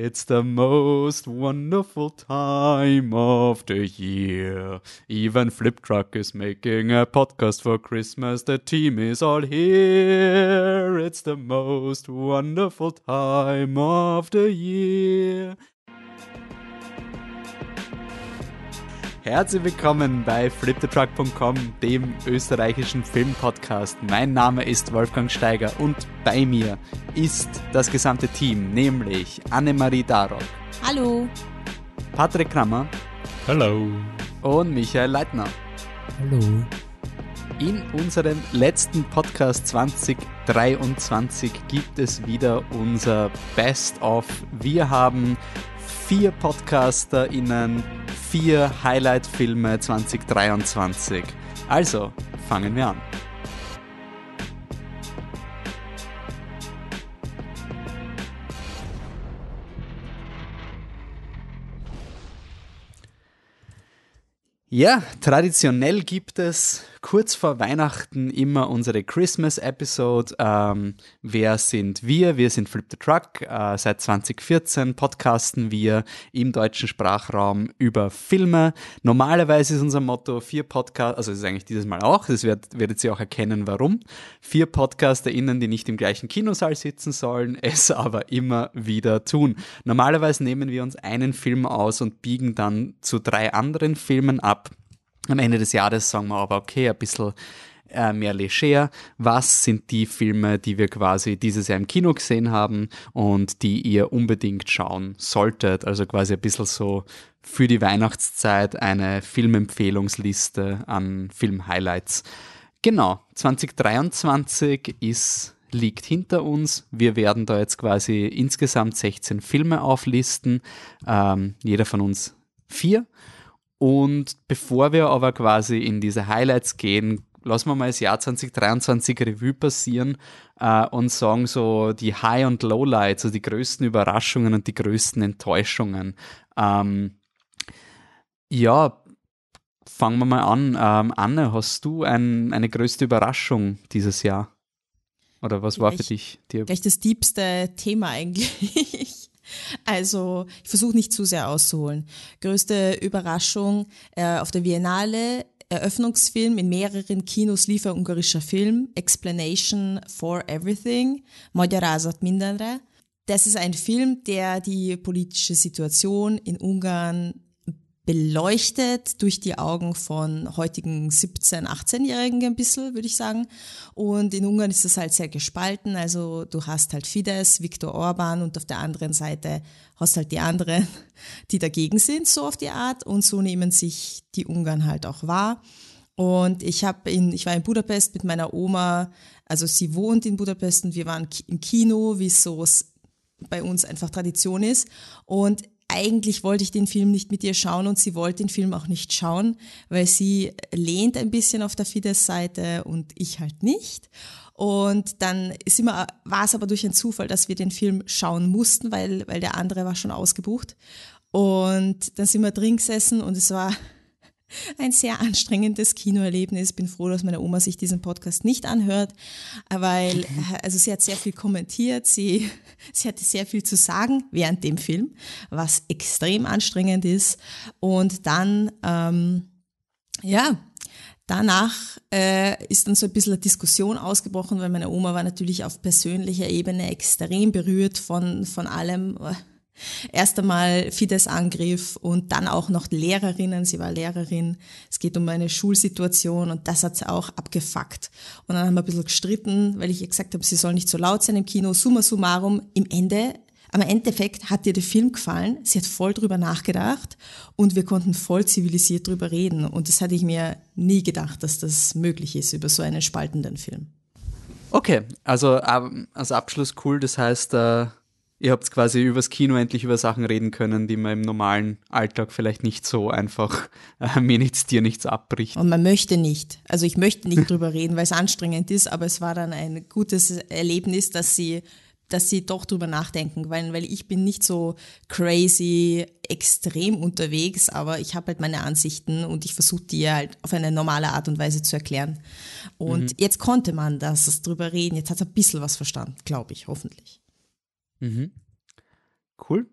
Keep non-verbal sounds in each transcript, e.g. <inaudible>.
It's the most wonderful time of the year. Even Flip Truck is making a podcast for Christmas. The team is all here. It's the most wonderful time of the year. Herzlich willkommen bei fliptetruck.com, dem österreichischen Filmpodcast. Mein Name ist Wolfgang Steiger und bei mir ist das gesamte Team, nämlich Annemarie Darock. Hallo. Patrick Krammer. Hallo. Und Michael Leitner. Hallo. In unserem letzten Podcast 2023 gibt es wieder unser Best of. Wir haben vier PodcasterInnen vier Highlight-Filme 2023. Also, fangen wir an. Ja, traditionell gibt es kurz vor Weihnachten immer unsere Christmas-Episode. Ähm, wer sind wir? Wir sind Flip the Truck. Äh, seit 2014 podcasten wir im deutschen Sprachraum über Filme. Normalerweise ist unser Motto vier Podcasts, also ist eigentlich dieses Mal auch, das werdet, werdet ihr auch erkennen, warum. Vier PodcasterInnen, die nicht im gleichen Kinosaal sitzen sollen, <laughs> es aber immer wieder tun. Normalerweise nehmen wir uns einen Film aus und biegen dann zu drei anderen Filmen ab am Ende des Jahres sagen wir aber, okay, ein bisschen äh, mehr leger. Was sind die Filme, die wir quasi dieses Jahr im Kino gesehen haben und die ihr unbedingt schauen solltet? Also quasi ein bisschen so für die Weihnachtszeit eine Filmempfehlungsliste an Filmhighlights. Genau, 2023 ist liegt hinter uns. Wir werden da jetzt quasi insgesamt 16 Filme auflisten, ähm, jeder von uns vier. Und bevor wir aber quasi in diese Highlights gehen, lassen wir mal das Jahr 2023 Revue passieren äh, und sagen so die High- und Lowlights, also die größten Überraschungen und die größten Enttäuschungen. Ähm, ja, fangen wir mal an. Ähm, Anne, hast du ein, eine größte Überraschung dieses Jahr? Oder was war für dich? Die gleich das diebste Thema eigentlich. Also ich versuche nicht zu sehr auszuholen. Größte Überraschung äh, auf der Biennale, Eröffnungsfilm in mehreren Kinos lief ein ungarischer Film, Explanation for Everything, Magyarázat mindenre. Das ist ein Film, der die politische Situation in Ungarn beleuchtet durch die Augen von heutigen 17-, 18-Jährigen ein bisschen, würde ich sagen. Und in Ungarn ist das halt sehr gespalten. Also du hast halt Fidesz, Viktor Orban und auf der anderen Seite hast halt die anderen, <laughs> die dagegen sind, so auf die Art. Und so nehmen sich die Ungarn halt auch wahr. Und ich habe in, ich war in Budapest mit meiner Oma, also sie wohnt in Budapest und wir waren im Kino, wie es so bei uns einfach Tradition ist. Und eigentlich wollte ich den Film nicht mit ihr schauen und sie wollte den Film auch nicht schauen, weil sie lehnt ein bisschen auf der Fidesz-Seite und ich halt nicht. Und dann ist immer, war es aber durch einen Zufall, dass wir den Film schauen mussten, weil, weil der andere war schon ausgebucht. Und dann sind wir drin gesessen und es war ein sehr anstrengendes Kinoerlebnis. Bin froh, dass meine Oma sich diesen Podcast nicht anhört, weil also sie hat sehr viel kommentiert, sie, <laughs> sie hatte sehr viel zu sagen während dem Film, was extrem anstrengend ist. Und dann, ähm, ja, Danach äh, ist dann so ein bisschen eine Diskussion ausgebrochen, weil meine Oma war natürlich auf persönlicher Ebene extrem berührt von, von allem, Erst einmal Fidesz-Angriff und dann auch noch Lehrerinnen. Sie war Lehrerin. Es geht um eine Schulsituation und das hat sie auch abgefuckt. Und dann haben wir ein bisschen gestritten, weil ich gesagt habe, sie soll nicht so laut sein im Kino. Summa summarum, im Ende, am Endeffekt hat ihr der Film gefallen. Sie hat voll drüber nachgedacht und wir konnten voll zivilisiert drüber reden. Und das hatte ich mir nie gedacht, dass das möglich ist über so einen spaltenden Film. Okay, also ähm, als Abschluss cool. Das heißt, äh, ihr habt quasi übers Kino endlich über Sachen reden können, die man im normalen Alltag vielleicht nicht so einfach <laughs> äh, mir nichts, dir nichts abbricht. Und man möchte nicht. Also ich möchte nicht <laughs> drüber reden, weil es anstrengend ist, aber es war dann ein gutes Erlebnis, dass sie dass sie doch drüber nachdenken, weil, weil ich bin nicht so crazy extrem unterwegs, aber ich habe halt meine Ansichten und ich versuche die halt auf eine normale Art und Weise zu erklären. Und mhm. jetzt konnte man das drüber reden, jetzt hat er ein bisschen was verstanden, glaube ich, hoffentlich. Mhm. Cool.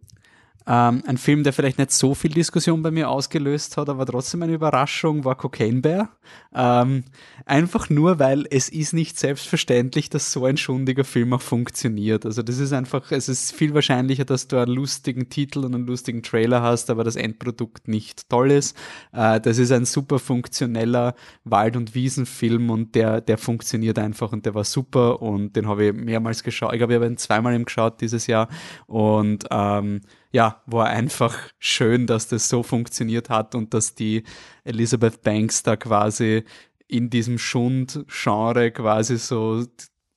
Ähm, ein Film, der vielleicht nicht so viel Diskussion bei mir ausgelöst hat, aber trotzdem eine Überraschung, war Cocaine Bear. Ähm, einfach nur, weil es ist nicht selbstverständlich, dass so ein schundiger Film auch funktioniert. Also das ist einfach, es ist viel wahrscheinlicher, dass du einen lustigen Titel und einen lustigen Trailer hast, aber das Endprodukt nicht toll ist. Äh, das ist ein super funktioneller Wald- und Wiesenfilm und der, der funktioniert einfach und der war super und den habe ich mehrmals geschaut. Ich glaube, ich habe ihn zweimal im geschaut dieses Jahr und ähm, ja, war einfach schön, dass das so funktioniert hat und dass die Elizabeth Banks da quasi in diesem Schund-Genre quasi so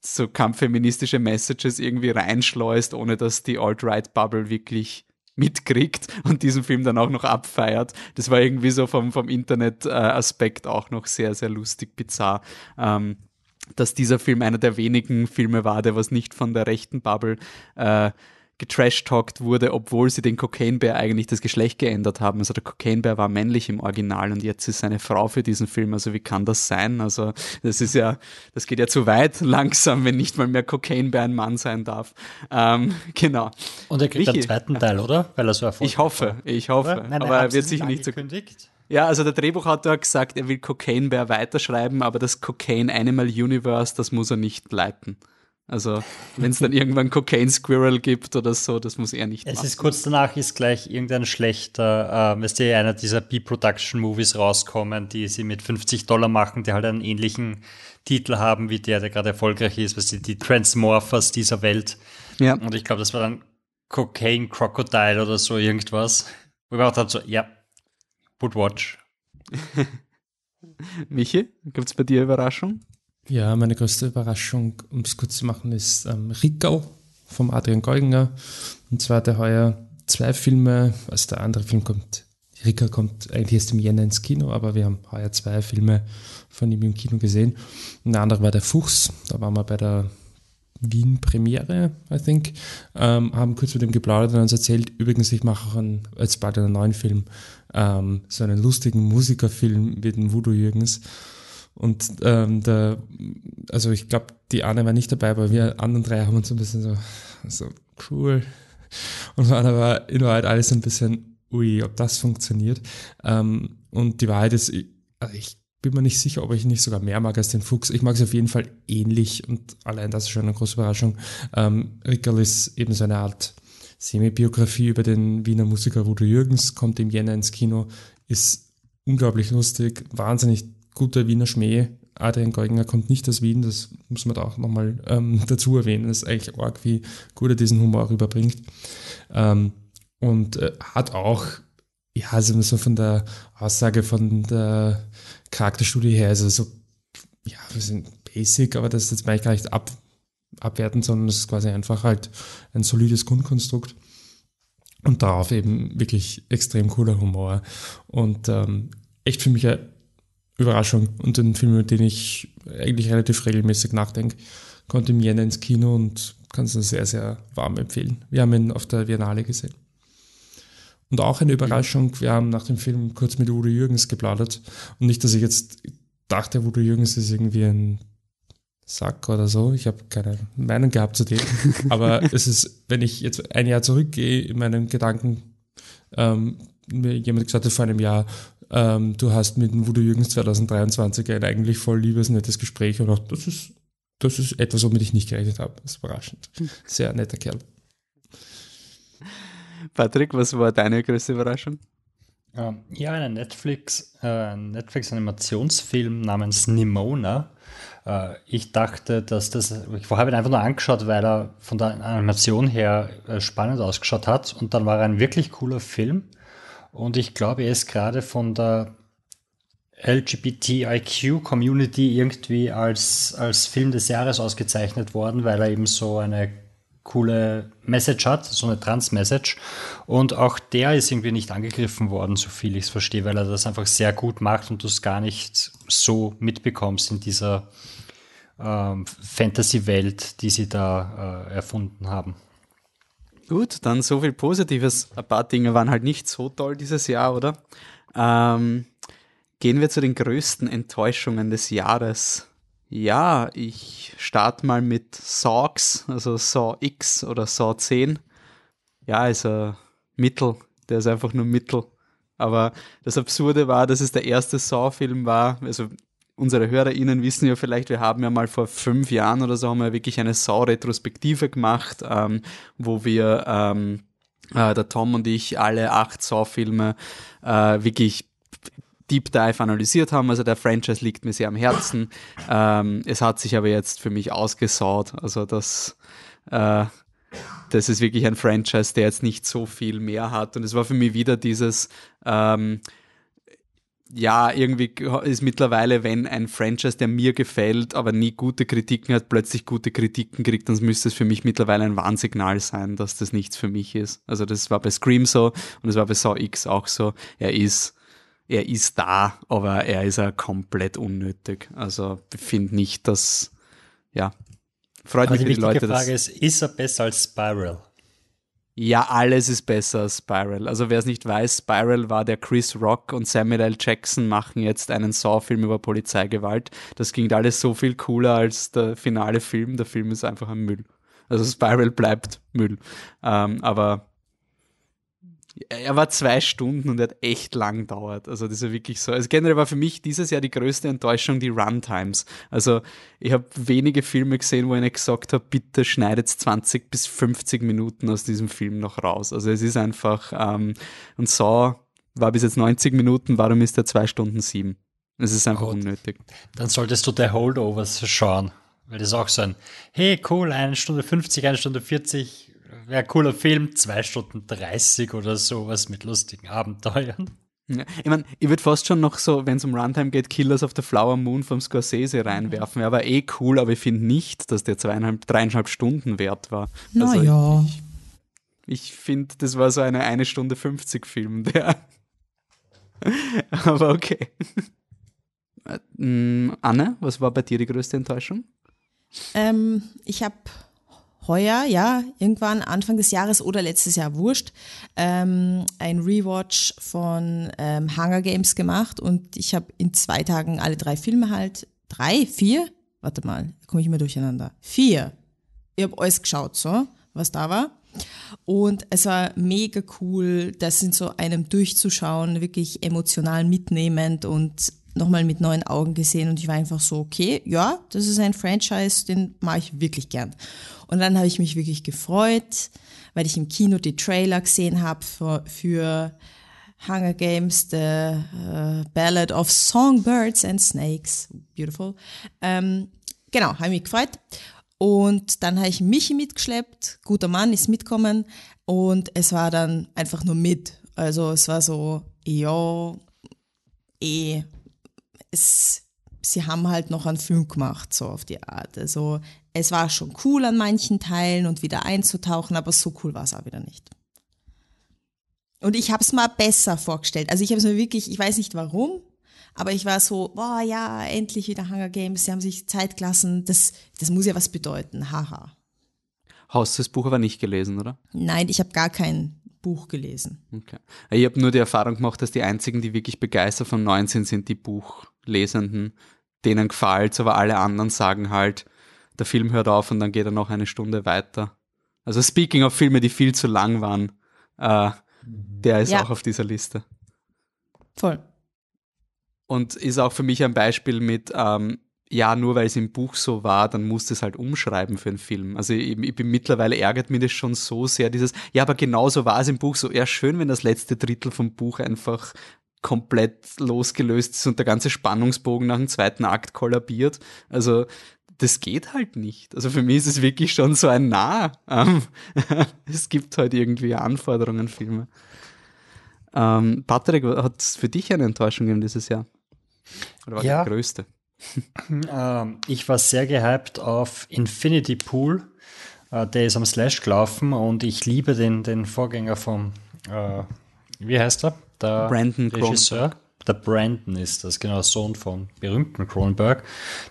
so kampffeministische Messages irgendwie reinschleust, ohne dass die Alt-Right-Bubble wirklich mitkriegt und diesen Film dann auch noch abfeiert. Das war irgendwie so vom, vom Internet-Aspekt auch noch sehr, sehr lustig, bizarr. Ähm, dass dieser Film einer der wenigen Filme war, der was nicht von der rechten Bubble äh, getrashtalkt wurde, obwohl sie den Cocaine Bear eigentlich das Geschlecht geändert haben. Also der Cocaine Bear war männlich im Original und jetzt ist seine Frau für diesen Film. Also wie kann das sein? Also das ist ja, das geht ja zu weit <laughs> langsam, wenn nicht mal mehr Cocaine Bear ein Mann sein darf. Ähm, genau. Und er kriegt Michi, einen zweiten Teil, oder? Weil er so erfolgreich Ich hoffe, ich hoffe. Nein, aber er wird sich nicht so. Ja, also der Drehbuchautor hat gesagt, er will Cocaine Bear weiterschreiben, aber das Cocaine Animal Universe, das muss er nicht leiten. Also, wenn es dann irgendwann Cocaine Squirrel gibt oder so, das muss er nicht es machen. Es ist kurz danach, ist gleich irgendein schlechter, äh, weißt du, einer dieser B-Production-Movies rauskommen, die sie mit 50 Dollar machen, die halt einen ähnlichen Titel haben wie der, der gerade erfolgreich ist, weißt du, die Transmorphers dieser Welt. Ja. Und ich glaube, das war dann Cocaine Crocodile oder so irgendwas. Wo ich auch dachte so, ja, would watch. <laughs> Michi, gibt es bei dir Überraschung? Ja, meine größte Überraschung, um es kurz zu machen, ist ähm, Rickau vom Adrian Geuginger. Und zwar hat er heuer zwei Filme, also der andere Film kommt, Rickau kommt eigentlich erst im Jänner ins Kino, aber wir haben heuer zwei Filme von ihm im Kino gesehen. Und der andere war Der Fuchs, da waren wir bei der Wien-Premiere, I think, ähm, haben kurz mit ihm geplaudert und uns erzählt, übrigens, ich mache auch einen, jetzt bald einen neuen Film, ähm, so einen lustigen Musikerfilm mit dem Voodoo Jürgens. Und ähm, der, also ich glaube, die Anne war nicht dabei, aber wir anderen drei haben uns ein bisschen so, so cool. Und waren aber in Wahrheit alles ein bisschen, ui, ob das funktioniert. Ähm, und die Wahrheit ist, also ich bin mir nicht sicher, ob ich nicht sogar mehr mag als den Fuchs. Ich mag es auf jeden Fall ähnlich und allein das ist schon eine große Überraschung. Ähm, Rickerl ist eben so eine Art Semi-Biografie über den Wiener Musiker Rudo Jürgens, kommt im Jänner ins Kino, ist unglaublich lustig, wahnsinnig guter Wiener Schmäh. Adrian Geuginger kommt nicht aus Wien, das muss man da auch nochmal ähm, <laughs> dazu erwähnen. Das ist eigentlich arg, wie gut er diesen Humor rüberbringt. Ähm, und äh, hat auch, ja, also so von der Aussage von der Charakterstudie her, also so, ja, wir sind basic, aber das ist jetzt meine ich gar nicht ab, abwerten, sondern es ist quasi einfach halt ein solides Grundkonstrukt. Und darauf eben wirklich extrem cooler Humor. Und ähm, echt für mich ein Überraschung und ein Film, über den ich eigentlich relativ regelmäßig nachdenke. Konnte im Jänner ins Kino und kann es sehr, sehr warm empfehlen. Wir haben ihn auf der Biennale gesehen. Und auch eine Überraschung, wir haben nach dem Film kurz mit Udo Jürgens geplaudert. Und nicht, dass ich jetzt dachte, Udo Jürgens ist irgendwie ein Sack oder so. Ich habe keine Meinung gehabt zu dem. <laughs> Aber es ist, wenn ich jetzt ein Jahr zurückgehe in meinen Gedanken, ähm, mir jemand gesagt hat vor einem Jahr, ähm, du hast mit dem Voodoo Jürgens 2023 ein eigentlich voll liebes, nettes Gespräch und auch das ist, das ist etwas, womit ich nicht gerechnet habe. Das ist überraschend. <laughs> Sehr netter Kerl. Patrick, was war deine größte Überraschung? Ähm, ja, ein Netflix, äh, Netflix-Animationsfilm namens Nimona. Äh, ich dachte, dass das, ich habe ihn einfach nur angeschaut, weil er von der Animation her äh, spannend ausgeschaut hat und dann war er ein wirklich cooler Film. Und ich glaube, er ist gerade von der LGBTIQ-Community irgendwie als, als Film des Jahres ausgezeichnet worden, weil er eben so eine coole Message hat, so eine Trans-Message. Und auch der ist irgendwie nicht angegriffen worden, so viel ich es verstehe, weil er das einfach sehr gut macht und du es gar nicht so mitbekommst in dieser ähm, Fantasy-Welt, die sie da äh, erfunden haben. Gut, dann so viel Positives. Ein paar Dinge waren halt nicht so toll dieses Jahr, oder? Ähm, gehen wir zu den größten Enttäuschungen des Jahres. Ja, ich starte mal mit Saws, also Saw X oder Saw 10. ja, ein Mittel. Der ist einfach nur Mittel. Aber das Absurde war, dass es der erste Saw-Film war. Also unsere HörerInnen wissen ja vielleicht, wir haben ja mal vor fünf Jahren oder so haben wir wirklich eine Saw-Retrospektive gemacht, ähm, wo wir ähm, äh, der Tom und ich alle acht Saw-Filme äh, wirklich Deep Dive analysiert haben. Also der Franchise liegt mir sehr am Herzen. Ähm, es hat sich aber jetzt für mich ausgesaut. Also das, äh, das ist wirklich ein Franchise, der jetzt nicht so viel mehr hat. Und es war für mich wieder dieses, ähm, ja, irgendwie ist mittlerweile, wenn ein Franchise, der mir gefällt, aber nie gute Kritiken hat, plötzlich gute Kritiken kriegt, dann müsste es für mich mittlerweile ein Warnsignal sein, dass das nichts für mich ist. Also das war bei Scream so und es war bei Saw X auch so. Er ist, er ist da, aber er ist ja komplett unnötig. Also ich finde nicht, dass, ja, freut aber mich die die Leute. Frage ist, ist er besser als Spiral? Ja, alles ist besser als Spiral. Also wer es nicht weiß, Spiral war der Chris Rock und Samuel L. Jackson machen jetzt einen Saw-Film über Polizeigewalt. Das ging alles so viel cooler als der finale Film. Der Film ist einfach ein Müll. Also Spiral bleibt Müll. Ähm, aber er war zwei Stunden und er hat echt lang dauert. Also das ist wirklich so. Also generell war für mich dieses Jahr die größte Enttäuschung die Runtimes. Also ich habe wenige Filme gesehen, wo ich gesagt habe, bitte schneidet 20 bis 50 Minuten aus diesem Film noch raus. Also es ist einfach, ähm, und so war bis jetzt 90 Minuten, warum ist er zwei Stunden sieben? Es ist einfach Gut. unnötig. Dann solltest du der Holdovers schauen. Weil das ist auch so ein, hey cool, eine Stunde 50, eine Stunde 40, wäre cooler Film, zwei Stunden 30 oder sowas mit lustigen Abenteuern. Ja, ich meine, ich würde fast schon noch so, wenn es um Runtime geht, Killers of the Flower Moon vom Scorsese reinwerfen. Er war eh cool, aber ich finde nicht, dass der zweieinhalb, dreieinhalb Stunden wert war. Naja. Also ich, ich finde, das war so eine eine Stunde 50 Film, der. <laughs> aber okay. Äh, Anne, was war bei dir die größte Enttäuschung? Ähm, ich habe heuer, ja, irgendwann Anfang des Jahres oder letztes Jahr, wurscht, ähm, ein Rewatch von ähm, Hunger Games gemacht und ich habe in zwei Tagen alle drei Filme halt, drei, vier? Warte mal, komme ich immer durcheinander. Vier. Ich habe alles geschaut, so, was da war. Und es war mega cool, das in so einem durchzuschauen, wirklich emotional mitnehmend und nochmal mit neuen Augen gesehen und ich war einfach so, okay, ja, das ist ein Franchise, den mache ich wirklich gern. Und dann habe ich mich wirklich gefreut, weil ich im Kino die Trailer gesehen habe für, für Hunger Games, The uh, Ballad of Songbirds and Snakes. Beautiful. Ähm, genau, habe mich gefreut. Und dann habe ich Michi mitgeschleppt, guter Mann ist mitkommen und es war dann einfach nur mit. Also es war so, ja, eh, es, sie haben halt noch einen Film gemacht, so auf die Art. Also es war schon cool an manchen Teilen und wieder einzutauchen, aber so cool war es auch wieder nicht. Und ich habe es mal besser vorgestellt. Also ich habe es mir wirklich, ich weiß nicht warum, aber ich war so, boah ja, endlich wieder Hunger Games, sie haben sich Zeit gelassen, das, das muss ja was bedeuten, haha. Hast du das Buch aber nicht gelesen, oder? Nein, ich habe gar kein Buch gelesen. Okay. Ich habe nur die Erfahrung gemacht, dass die einzigen, die wirklich begeistert Neuen sind, sind die Buchlesenden. Denen gefällt aber alle anderen sagen halt, der Film hört auf und dann geht er noch eine Stunde weiter. Also speaking of Filme, die viel zu lang waren, äh, der ist ja. auch auf dieser Liste. Voll. Und ist auch für mich ein Beispiel mit, ähm, ja, nur weil es im Buch so war, dann musst du es halt umschreiben für einen Film. Also ich, ich, bin mittlerweile ärgert mich das schon so sehr, dieses, ja, aber genauso war es im Buch so. Ja, schön, wenn das letzte Drittel vom Buch einfach komplett losgelöst ist und der ganze Spannungsbogen nach dem zweiten Akt kollabiert. Also das geht halt nicht. Also für mich ist es wirklich schon so ein Nah. Ähm, <laughs> es gibt halt irgendwie Anforderungen, Filme. Ähm, Patrick, hat es für dich eine Enttäuschung gegeben dieses Jahr? Oder war ja. die größte? <laughs> ähm, ich war sehr gehypt auf Infinity Pool. Äh, der ist am Slash gelaufen und ich liebe den, den Vorgänger vom, äh, wie heißt er? Der Brandon Regisseur. Kronberg der Brandon ist das, genau, Sohn von berühmten Cronenberg.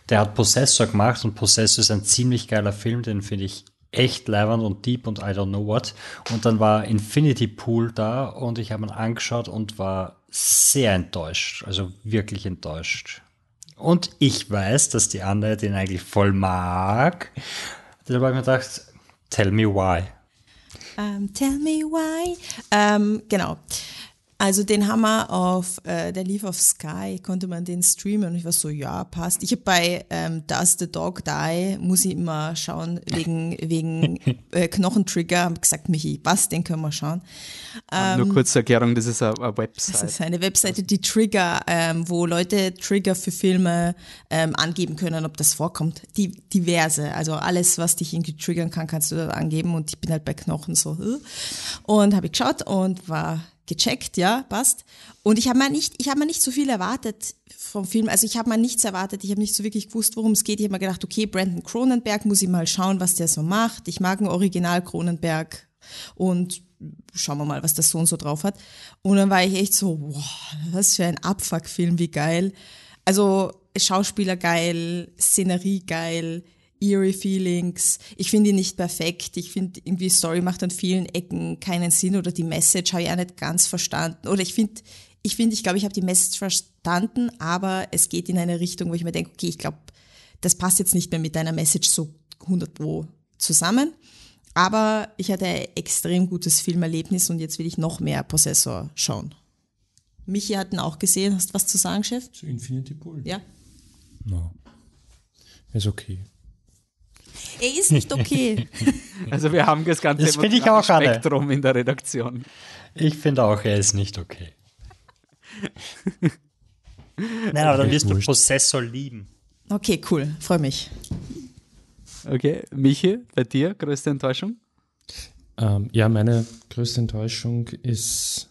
Der hat Possessor gemacht und Possessor ist ein ziemlich geiler Film, den finde ich echt leibend und deep und I don't know what. Und dann war Infinity Pool da und ich habe ihn angeschaut und war sehr enttäuscht, also wirklich enttäuscht. Und ich weiß, dass die andere den eigentlich voll mag. Deshalb habe ich mir gedacht, tell me why. Um, tell me why. Ähm, genau. Also den haben wir auf, äh, der lief auf Sky, konnte man den streamen und ich war so, ja, passt. Ich habe bei ähm, Does the Dog Die, muss ich immer schauen, wegen, <laughs> wegen äh, Knochentrigger, habe gesagt, Michi, was, den können wir schauen. Ähm, Nur kurze Erklärung, das ist eine Website. Das ist eine Webseite, die Trigger, ähm, wo Leute Trigger für Filme ähm, angeben können, ob das vorkommt. Die, diverse, also alles, was dich irgendwie triggern kann, kannst du dort angeben und ich bin halt bei Knochen so. Äh. Und habe ich geschaut und war gecheckt, ja, passt. Und ich habe mir nicht, ich habe mir nicht so viel erwartet vom Film. Also ich habe mal nichts erwartet. Ich habe nicht so wirklich gewusst, worum es geht. Ich habe mir gedacht, okay, Brandon Cronenberg muss ich mal schauen, was der so macht. Ich mag ein Original Cronenberg und schauen wir mal, was der Sohn so drauf hat. Und dann war ich echt so, wow, was für ein Abfuck-Film, wie geil. Also Schauspieler geil, Szenerie geil, eerie Feelings. Ich finde ihn nicht perfekt. Ich finde irgendwie Story macht an vielen Ecken keinen Sinn oder die Message habe ich auch nicht ganz verstanden. Oder ich finde, ich finde, ich glaube, ich habe die Message verstanden, aber es geht in eine Richtung, wo ich mir denke, okay, ich glaube, das passt jetzt nicht mehr mit deiner Message so 100 Pro zusammen. Aber ich hatte ein extrem gutes Filmerlebnis und jetzt will ich noch mehr Possessor schauen. Michi hat ihn auch gesehen. Hast du was zu sagen, Chef? Zu Infinity Pool? Ja. No. Ist okay. Er ist nicht okay. <laughs> Also wir haben das ganze das ich auch Spektrum alle. in der Redaktion. Ich finde auch, er ist nicht okay. Nein, aber dann wirst du Prozessor lieben. Okay, cool. Freue mich. Okay, Michi, bei dir größte Enttäuschung? Ähm, ja, meine größte Enttäuschung ist,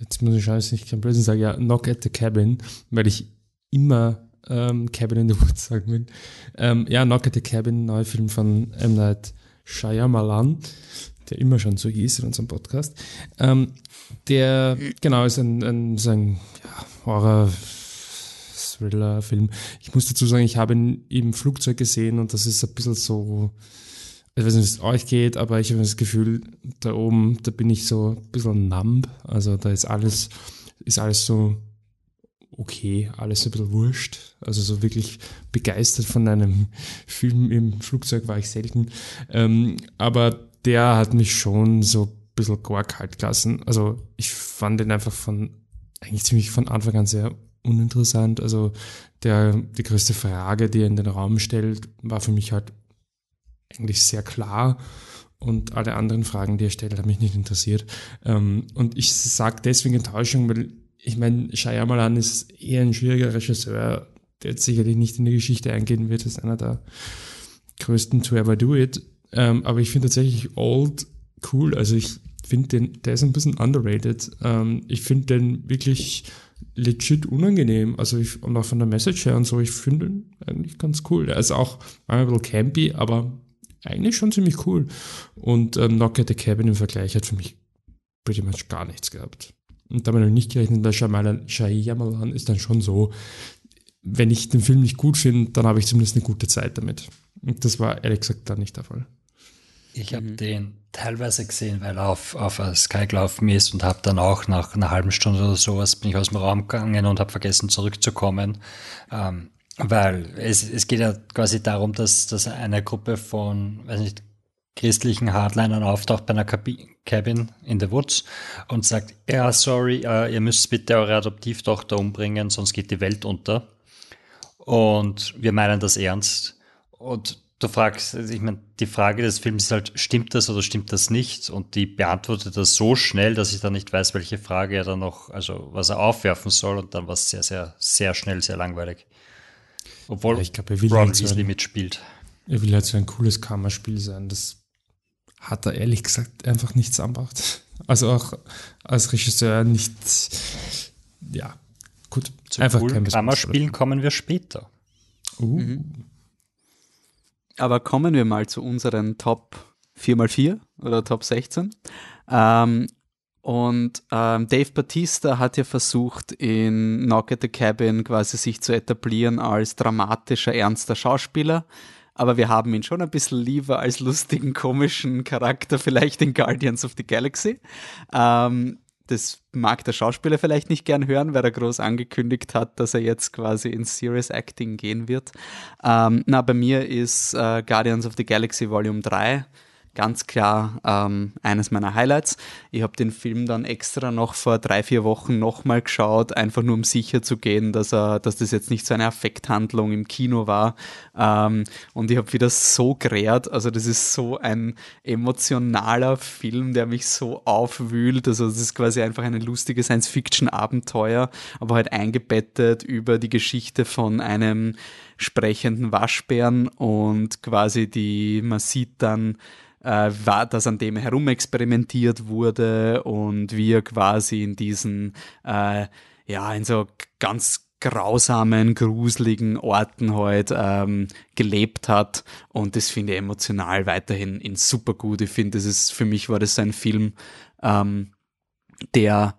jetzt muss ich schauen, dass ich kein Blödsinn sage, ja, Knock at the Cabin, weil ich immer ähm, Cabin in the Woods <laughs> sagen will. Ähm, ja, Knock at the Cabin, neuer Film von M. Night Shyamalan, der immer schon so hieß in unserem Podcast. Ähm, der, genau, ist ein, ein, so ein ja, Horror- Thriller-Film. Ich muss dazu sagen, ich habe ihn im Flugzeug gesehen und das ist ein bisschen so, ich weiß nicht, wie es euch geht, aber ich habe das Gefühl, da oben, da bin ich so ein bisschen numb. Also da ist alles, ist alles so okay, alles ein bisschen wurscht. Also so wirklich begeistert von einem <laughs> Film im Flugzeug war ich selten. Ähm, aber der hat mich schon so ein bisschen gar kalt gelassen. Also ich fand den einfach von, eigentlich ziemlich von Anfang an sehr uninteressant. Also der, die größte Frage, die er in den Raum stellt, war für mich halt eigentlich sehr klar. Und alle anderen Fragen, die er stellt, haben mich nicht interessiert. Ähm, und ich sage deswegen Enttäuschung, weil ich meine, Shyamalan ist eher ein schwieriger Regisseur, der jetzt sicherlich nicht in die Geschichte eingehen wird, als einer der größten to ever do it. Ähm, aber ich finde tatsächlich Old cool. Also ich finde den, der ist ein bisschen underrated. Ähm, ich finde den wirklich legit unangenehm. Also ich, und auch von der Message her und so, ich finde ihn eigentlich ganz cool. Er ist auch ein bisschen campy, aber eigentlich schon ziemlich cool. Und ähm, Knock at the Cabin im Vergleich hat für mich pretty much gar nichts gehabt. Und damit habe ich nicht gerechnet, weil Shyamalan ist dann schon so, wenn ich den Film nicht gut finde, dann habe ich zumindest eine gute Zeit damit. Und das war ehrlich gesagt da nicht der Fall. Ich habe mhm. den teilweise gesehen, weil er auf, auf Sky gelaufen ist und habe dann auch nach einer halben Stunde oder sowas bin ich aus dem Raum gegangen und habe vergessen zurückzukommen. Ähm, weil es, es geht ja quasi darum, dass, dass eine Gruppe von, weiß nicht, christlichen Hardlinern auftaucht bei einer Cabin in the Woods und sagt, ja, sorry, uh, ihr müsst bitte eure Adoptivtochter umbringen, sonst geht die Welt unter. Und wir meinen das ernst. Und du fragst, also ich meine, die Frage des Films ist halt, stimmt das oder stimmt das nicht? Und die beantwortet das so schnell, dass ich dann nicht weiß, welche Frage er dann noch, also was er aufwerfen soll. Und dann war es sehr, sehr, sehr schnell, sehr langweilig. Obwohl ja, ich glaub, er will Ron halt Weasley mitspielt. Er will halt so ein cooles Kammerspiel sein. Das hat er ehrlich gesagt einfach nichts anbracht. Also auch als Regisseur nicht, ja, gut. Zu einfach kein Kammerspielen kommen wir später. Uh. Mhm. Aber kommen wir mal zu unseren Top 4x4 oder Top 16. Ähm, und ähm, Dave Batista hat ja versucht, in Knock at the Cabin quasi sich zu etablieren als dramatischer, ernster Schauspieler aber wir haben ihn schon ein bisschen lieber als lustigen, komischen Charakter vielleicht in Guardians of the Galaxy. Ähm, das mag der Schauspieler vielleicht nicht gern hören, weil er groß angekündigt hat, dass er jetzt quasi ins Serious Acting gehen wird. Ähm, na, bei mir ist äh, Guardians of the Galaxy Volume 3 ganz klar ähm, eines meiner Highlights. Ich habe den Film dann extra noch vor drei, vier Wochen nochmal geschaut, einfach nur um sicher zu gehen, dass, er, dass das jetzt nicht so eine Affekthandlung im Kino war. Ähm, und ich habe wieder so gerät. Also das ist so ein emotionaler Film, der mich so aufwühlt. Also das ist quasi einfach eine lustige Science-Fiction-Abenteuer, aber halt eingebettet über die Geschichte von einem sprechenden Waschbären und quasi die, man sieht dann, äh, war, dass an dem herumexperimentiert wurde und wie er quasi in diesen, äh, ja, in so ganz grausamen, gruseligen Orten halt ähm, gelebt hat und das finde ich emotional weiterhin in super gut. Ich finde, das ist, für mich war das ein Film, ähm, der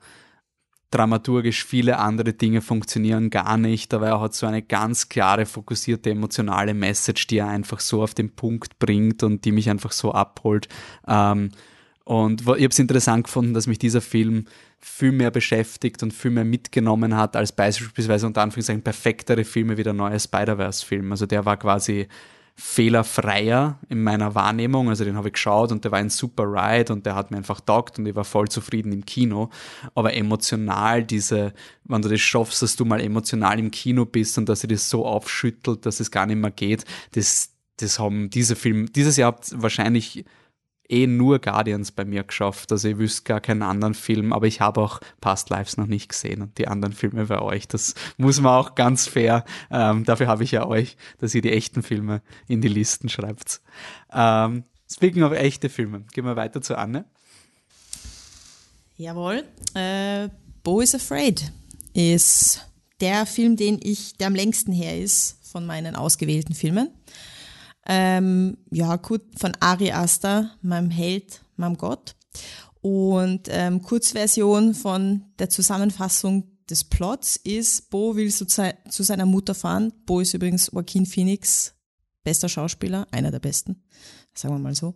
dramaturgisch viele andere Dinge funktionieren gar nicht, aber er hat so eine ganz klare, fokussierte, emotionale Message, die er einfach so auf den Punkt bringt und die mich einfach so abholt. Ähm, und ich habe es interessant gefunden, dass mich dieser Film viel mehr beschäftigt und viel mehr mitgenommen hat als beispielsweise unter Anführungszeichen perfektere Filme wie der neue Spider-Verse-Film. Also der war quasi fehlerfreier in meiner Wahrnehmung. Also den habe ich geschaut und der war ein super Ride und der hat mir einfach taugt und ich war voll zufrieden im Kino. Aber emotional diese, wenn du das schaffst, dass du mal emotional im Kino bist und dass sie das so aufschüttelt, dass es gar nicht mehr geht, das, das haben diese Filme, dieses Jahr wahrscheinlich eh nur Guardians bei mir geschafft. Also ich wüsste gar keinen anderen Film, aber ich habe auch Past Lives noch nicht gesehen und die anderen Filme bei euch. Das muss man auch ganz fair. Ähm, dafür habe ich ja euch, dass ihr die echten Filme in die Listen schreibt. Ähm, speaking of echte Filme, gehen wir weiter zu Anne. Jawohl. Äh, Bo is Afraid ist der Film, den ich, der am längsten her ist von meinen ausgewählten Filmen. Ähm, ja, gut, von Ari Aster, meinem Held, meinem Gott. Und ähm, Kurzversion von der Zusammenfassung des Plots ist, Bo will zu, zu seiner Mutter fahren. Bo ist übrigens Joaquin Phoenix, bester Schauspieler, einer der besten, sagen wir mal so.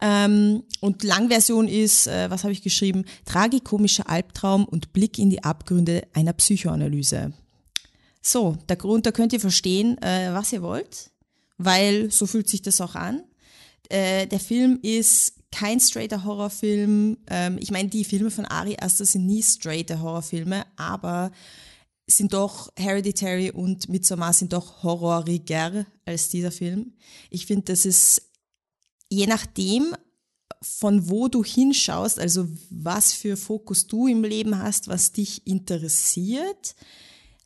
Ähm, und Langversion ist, äh, was habe ich geschrieben? Tragikomischer Albtraum und Blick in die Abgründe einer Psychoanalyse. So, der Grund, da könnt ihr verstehen, äh, was ihr wollt weil so fühlt sich das auch an. Äh, der Film ist kein straighter Horrorfilm. Ähm, ich meine, die Filme von Ari Aster sind nie straighter Horrorfilme, aber sind doch Hereditary und Midsommar sind doch horroriger als dieser Film. Ich finde, das ist je nachdem, von wo du hinschaust, also was für Fokus du im Leben hast, was dich interessiert,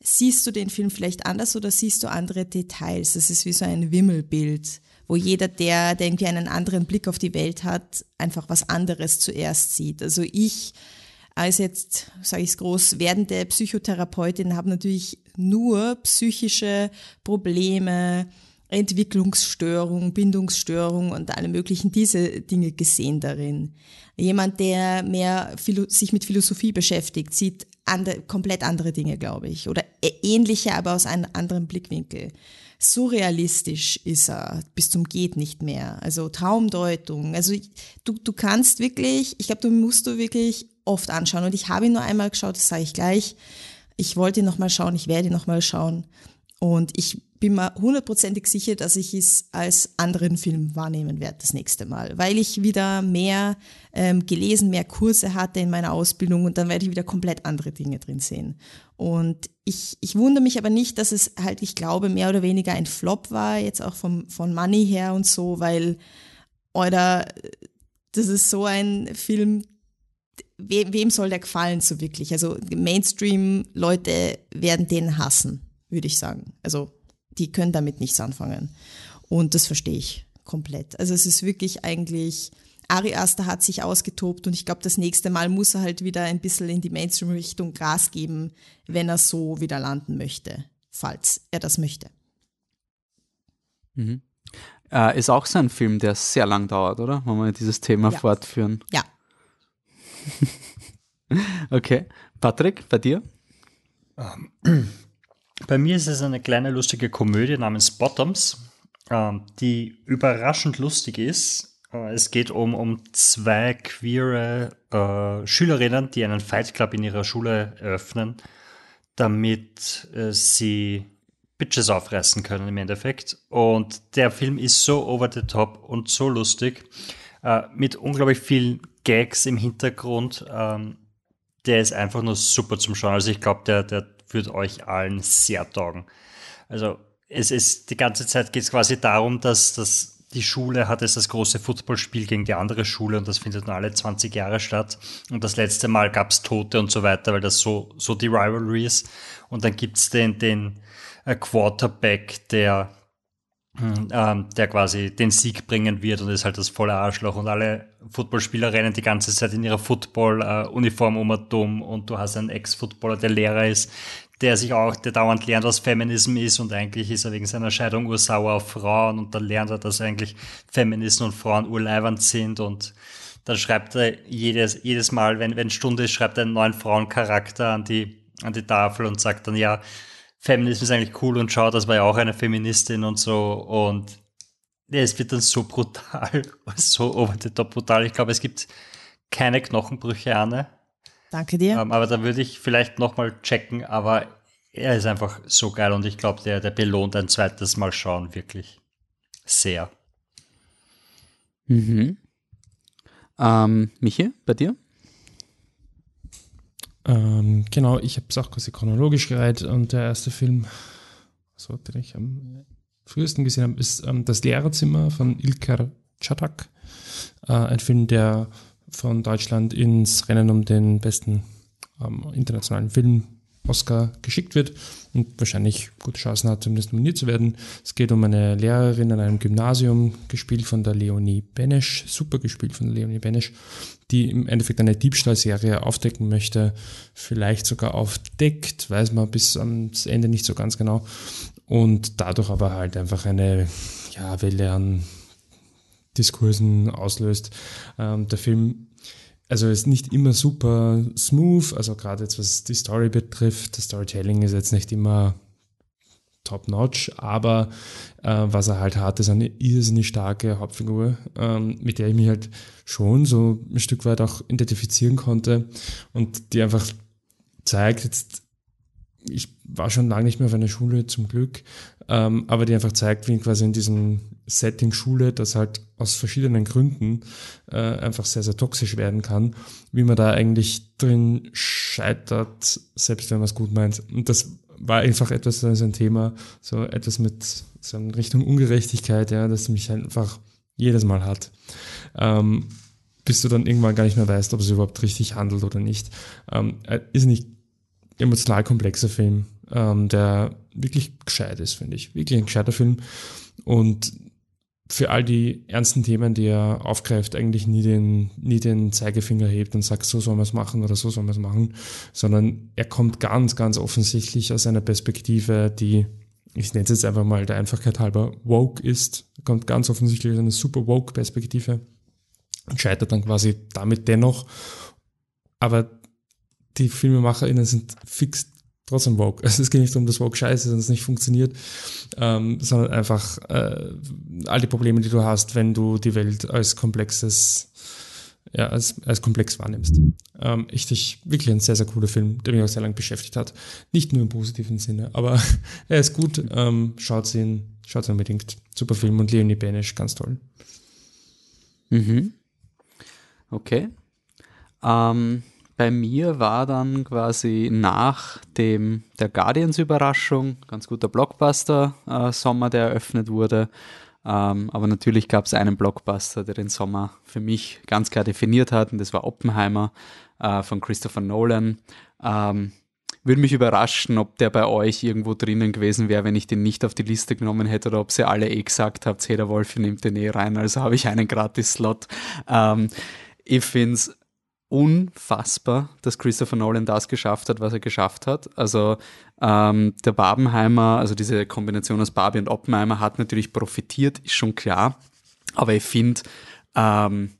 siehst du den Film vielleicht anders oder siehst du andere Details? Das ist wie so ein Wimmelbild, wo jeder, der, der irgendwie einen anderen Blick auf die Welt hat, einfach was anderes zuerst sieht. Also ich als jetzt, sage ich es groß, werdende Psychotherapeutin habe natürlich nur psychische Probleme, Entwicklungsstörung, Bindungsstörung und alle möglichen diese Dinge gesehen darin. Jemand, der mehr sich mit Philosophie beschäftigt, sieht andere, komplett andere Dinge, glaube ich. Oder ähnliche, aber aus einem anderen Blickwinkel. Surrealistisch ist er bis zum geht nicht mehr. Also Traumdeutung. Also du, du kannst wirklich, ich glaube, du musst du wirklich oft anschauen. Und ich habe ihn nur einmal geschaut, das sage ich gleich. Ich wollte ihn nochmal schauen, ich werde ihn nochmal schauen. Und ich bin mir hundertprozentig sicher, dass ich es als anderen Film wahrnehmen werde das nächste Mal, weil ich wieder mehr ähm, gelesen, mehr Kurse hatte in meiner Ausbildung und dann werde ich wieder komplett andere Dinge drin sehen. Und ich, ich wundere mich aber nicht, dass es halt, ich glaube, mehr oder weniger ein Flop war, jetzt auch vom, von Money her und so, weil, oder das ist so ein Film, we, wem soll der gefallen so wirklich? Also Mainstream-Leute werden den hassen, würde ich sagen. Also die können damit nichts anfangen. Und das verstehe ich komplett. Also es ist wirklich eigentlich, Ari Aster hat sich ausgetobt und ich glaube, das nächste Mal muss er halt wieder ein bisschen in die Mainstream-Richtung Gras geben, wenn er so wieder landen möchte, falls er das möchte. Mhm. Äh, ist auch so ein Film, der sehr lang dauert, oder? Wenn wir dieses Thema ja. fortführen. Ja. <laughs> okay. Patrick, bei dir? Um, ähm, bei mir ist es eine kleine lustige Komödie namens Bottoms, ähm, die überraschend lustig ist. Äh, es geht um, um zwei queere äh, Schülerinnen, die einen Fight Club in ihrer Schule eröffnen, damit äh, sie Bitches aufreißen können im Endeffekt. Und der Film ist so over the top und so lustig. äh, mit unglaublich vielen Gags im Hintergrund. Ähm, der ist einfach nur super zum Schauen. Also ich glaube, der, der wird euch allen sehr taugen. Also es ist die ganze Zeit geht es quasi darum, dass, dass die Schule hat jetzt das große Footballspiel gegen die andere Schule und das findet nur alle 20 Jahre statt. Und das letzte Mal gab es Tote und so weiter, weil das so, so die Rivalry ist. Und dann gibt es den, den äh, Quarterback, der ähm, der quasi den Sieg bringen wird und ist halt das volle Arschloch und alle Footballspieler rennen die ganze Zeit in ihrer Football-Uniform um und dumm und du hast einen Ex-Footballer, der Lehrer ist, der sich auch, der dauernd lernt, was Feminism ist und eigentlich ist er wegen seiner Scheidung ursauer auf Frauen und dann lernt er, dass eigentlich Feministen und Frauen urleibernd sind und dann schreibt er jedes, jedes Mal, wenn, wenn Stunde ist, schreibt er einen neuen Frauencharakter an die, an die Tafel und sagt dann, ja, Feminismus ist eigentlich cool und schau, das war ja auch eine Feministin und so und es wird dann so brutal, <laughs> so over the top brutal. Ich glaube, es gibt keine Knochenbrüche, Anne. Danke dir. Ähm, aber da würde ich vielleicht nochmal checken, aber er ist einfach so geil und ich glaube, der, der belohnt ein zweites Mal schauen, wirklich. Sehr. Mhm. Ähm, Michi, bei dir? Ähm, genau, ich habe es auch quasi chronologisch gereiht und der erste Film, so, den ich am frühesten gesehen habe, ist ähm, Das Lehrerzimmer von Ilkar Çatak. Äh, ein Film, der von Deutschland ins Rennen um den besten ähm, internationalen Film Oscar geschickt wird und wahrscheinlich gute Chancen hat, zumindest nominiert zu werden. Es geht um eine Lehrerin an einem Gymnasium, gespielt von der Leonie Benesch, super gespielt von der Leonie Benesch, die im Endeffekt eine Diebstahlserie aufdecken möchte, vielleicht sogar aufdeckt, weiß man bis ans Ende nicht so ganz genau. Und dadurch aber halt einfach eine ja, Welle an Diskursen auslöst. Ähm, der Film also ist nicht immer super smooth, also gerade jetzt was die Story betrifft, das Storytelling ist jetzt nicht immer top-notch, aber äh, was er halt hat, ist eine irrsinnig starke Hauptfigur, ähm, mit der ich mich halt schon so ein Stück weit auch identifizieren konnte und die einfach zeigt, jetzt ich war schon lange nicht mehr auf einer Schule zum Glück, ähm, aber die einfach zeigt, wie quasi in diesem Setting Schule, das halt aus verschiedenen Gründen äh, einfach sehr, sehr toxisch werden kann, wie man da eigentlich drin scheitert, selbst wenn man es gut meint. Und das war einfach etwas, so ein Thema, so etwas mit so in Richtung Ungerechtigkeit, ja, das mich einfach jedes Mal hat. Ähm, bis du dann irgendwann gar nicht mehr weißt, ob es überhaupt richtig handelt oder nicht. Ähm, ist nicht emotional komplexer Film, ähm, der wirklich gescheit ist, finde ich. Wirklich ein gescheiter Film. Und für all die ernsten Themen, die er aufgreift, eigentlich nie den, nie den Zeigefinger hebt und sagt, so soll man es machen oder so soll man es machen, sondern er kommt ganz, ganz offensichtlich aus einer Perspektive, die, ich nenne es jetzt einfach mal der Einfachkeit halber, woke ist, er kommt ganz offensichtlich aus einer super woke Perspektive und scheitert dann quasi damit dennoch. Aber die FilmemacherInnen sind fix trotzdem woke. Also <laughs> es geht nicht um das woke Scheiße, dass es nicht funktioniert, ähm, sondern einfach äh, all die Probleme, die du hast, wenn du die Welt als komplexes, ja, als, als komplex wahrnimmst. Ähm, dich wirklich ein sehr, sehr cooler Film, der mich auch sehr lange beschäftigt hat. Nicht nur im positiven Sinne, aber <laughs> er ist gut. Ähm, schaut ihn, schaut ihn unbedingt. Super Film und Leonie Benisch, ganz toll. Mhm. Okay. Ähm, bei mir war dann quasi nach dem der Guardians-Überraschung, ganz guter Blockbuster-Sommer, äh, der eröffnet wurde. Ähm, aber natürlich gab es einen Blockbuster, der den Sommer für mich ganz klar definiert hat, und das war Oppenheimer äh, von Christopher Nolan. Ähm, würde mich überraschen, ob der bei euch irgendwo drinnen gewesen wäre, wenn ich den nicht auf die Liste genommen hätte oder ob sie alle eh gesagt habt, hey, der Wolf nimmt den eh rein, also habe ich einen Gratis-Slot. Ähm, ich finde es unfassbar, dass Christopher Nolan das geschafft hat, was er geschafft hat. Also ähm, der Barbenheimer, also diese Kombination aus Barbie und Oppenheimer hat natürlich profitiert, ist schon klar. Aber ich finde, ähm,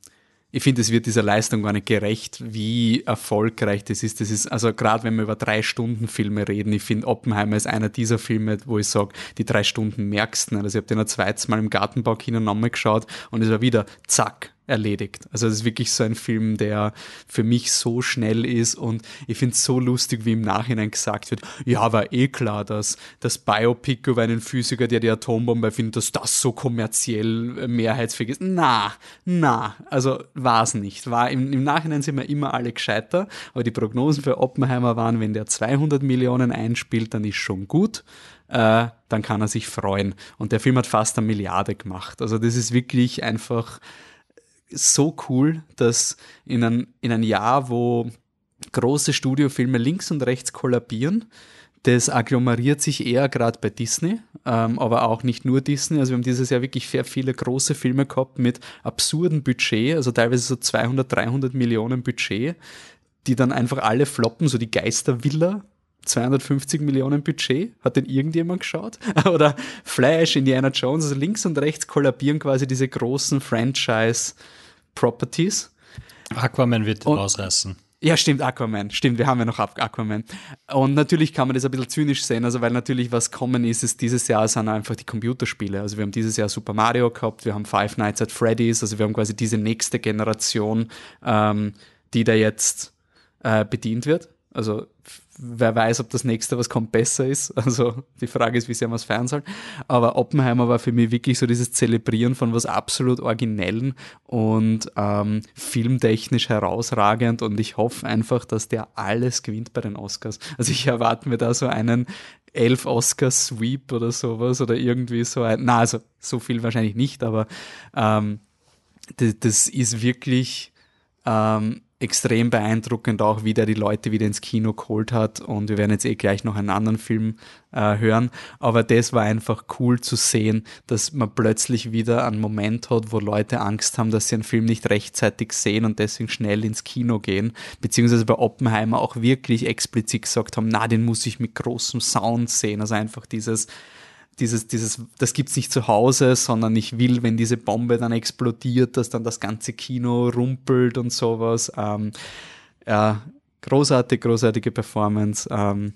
ich finde, es wird dieser Leistung gar nicht gerecht, wie erfolgreich das ist. Das ist, also gerade wenn wir über drei Stunden Filme reden, ich finde, Oppenheimer ist einer dieser Filme, wo ich sage, die drei Stunden merkst du. Also ich habe den ein zweites Mal im Gartenbaukino nochmal geschaut und es war wieder zack, erledigt. Also es ist wirklich so ein Film, der für mich so schnell ist und ich finde es so lustig, wie im Nachhinein gesagt wird, ja, war eh klar, dass das Biopic über einen Physiker, der die Atombombe findet, dass das so kommerziell mehrheitsfähig ist. Na, na, also war es nicht. War, im, Im Nachhinein sind wir immer alle gescheiter, aber die Prognosen für Oppenheimer waren, wenn der 200 Millionen einspielt, dann ist schon gut. Äh, dann kann er sich freuen. Und der Film hat fast eine Milliarde gemacht. Also das ist wirklich einfach so cool, dass in ein, in ein Jahr, wo große Studiofilme links und rechts kollabieren, das agglomeriert sich eher gerade bei Disney, ähm, aber auch nicht nur Disney. Also wir haben dieses Jahr wirklich sehr viele große Filme gehabt mit absurden Budget, also teilweise so 200, 300 Millionen Budget, die dann einfach alle floppen, so die Geistervilla 250 Millionen Budget. Hat denn irgendjemand geschaut? <laughs> Oder Flash, Indiana Jones, also links und rechts kollabieren quasi diese großen Franchise-Properties. Aquaman wird und, ausreißen. Ja, stimmt, Aquaman. Stimmt, wir haben ja noch Aquaman. Und natürlich kann man das ein bisschen zynisch sehen, also weil natürlich was kommen ist, ist dieses Jahr sind einfach die Computerspiele. Also wir haben dieses Jahr Super Mario gehabt, wir haben Five Nights at Freddy's, also wir haben quasi diese nächste Generation, ähm, die da jetzt äh, bedient wird. Also wer weiß, ob das nächste, was kommt, besser ist. Also die Frage ist, wie sehr man es feiern soll. Aber Oppenheimer war für mich wirklich so dieses Zelebrieren von was absolut Originellen und ähm, filmtechnisch herausragend. Und ich hoffe einfach, dass der alles gewinnt bei den Oscars. Also ich erwarte mir da so einen elf Oscars-Sweep oder sowas oder irgendwie so ein, na also so viel wahrscheinlich nicht, aber ähm, das, das ist wirklich ähm, extrem beeindruckend auch, wie der die Leute wieder ins Kino geholt hat. Und wir werden jetzt eh gleich noch einen anderen Film äh, hören. Aber das war einfach cool zu sehen, dass man plötzlich wieder einen Moment hat, wo Leute Angst haben, dass sie einen Film nicht rechtzeitig sehen und deswegen schnell ins Kino gehen. Beziehungsweise bei Oppenheimer auch wirklich explizit gesagt haben, na, den muss ich mit großem Sound sehen. Also einfach dieses dieses, dieses, das gibt's nicht zu Hause, sondern ich will, wenn diese Bombe dann explodiert, dass dann das ganze Kino rumpelt und sowas. Ähm, ja, großartig, großartige Performance. Ähm,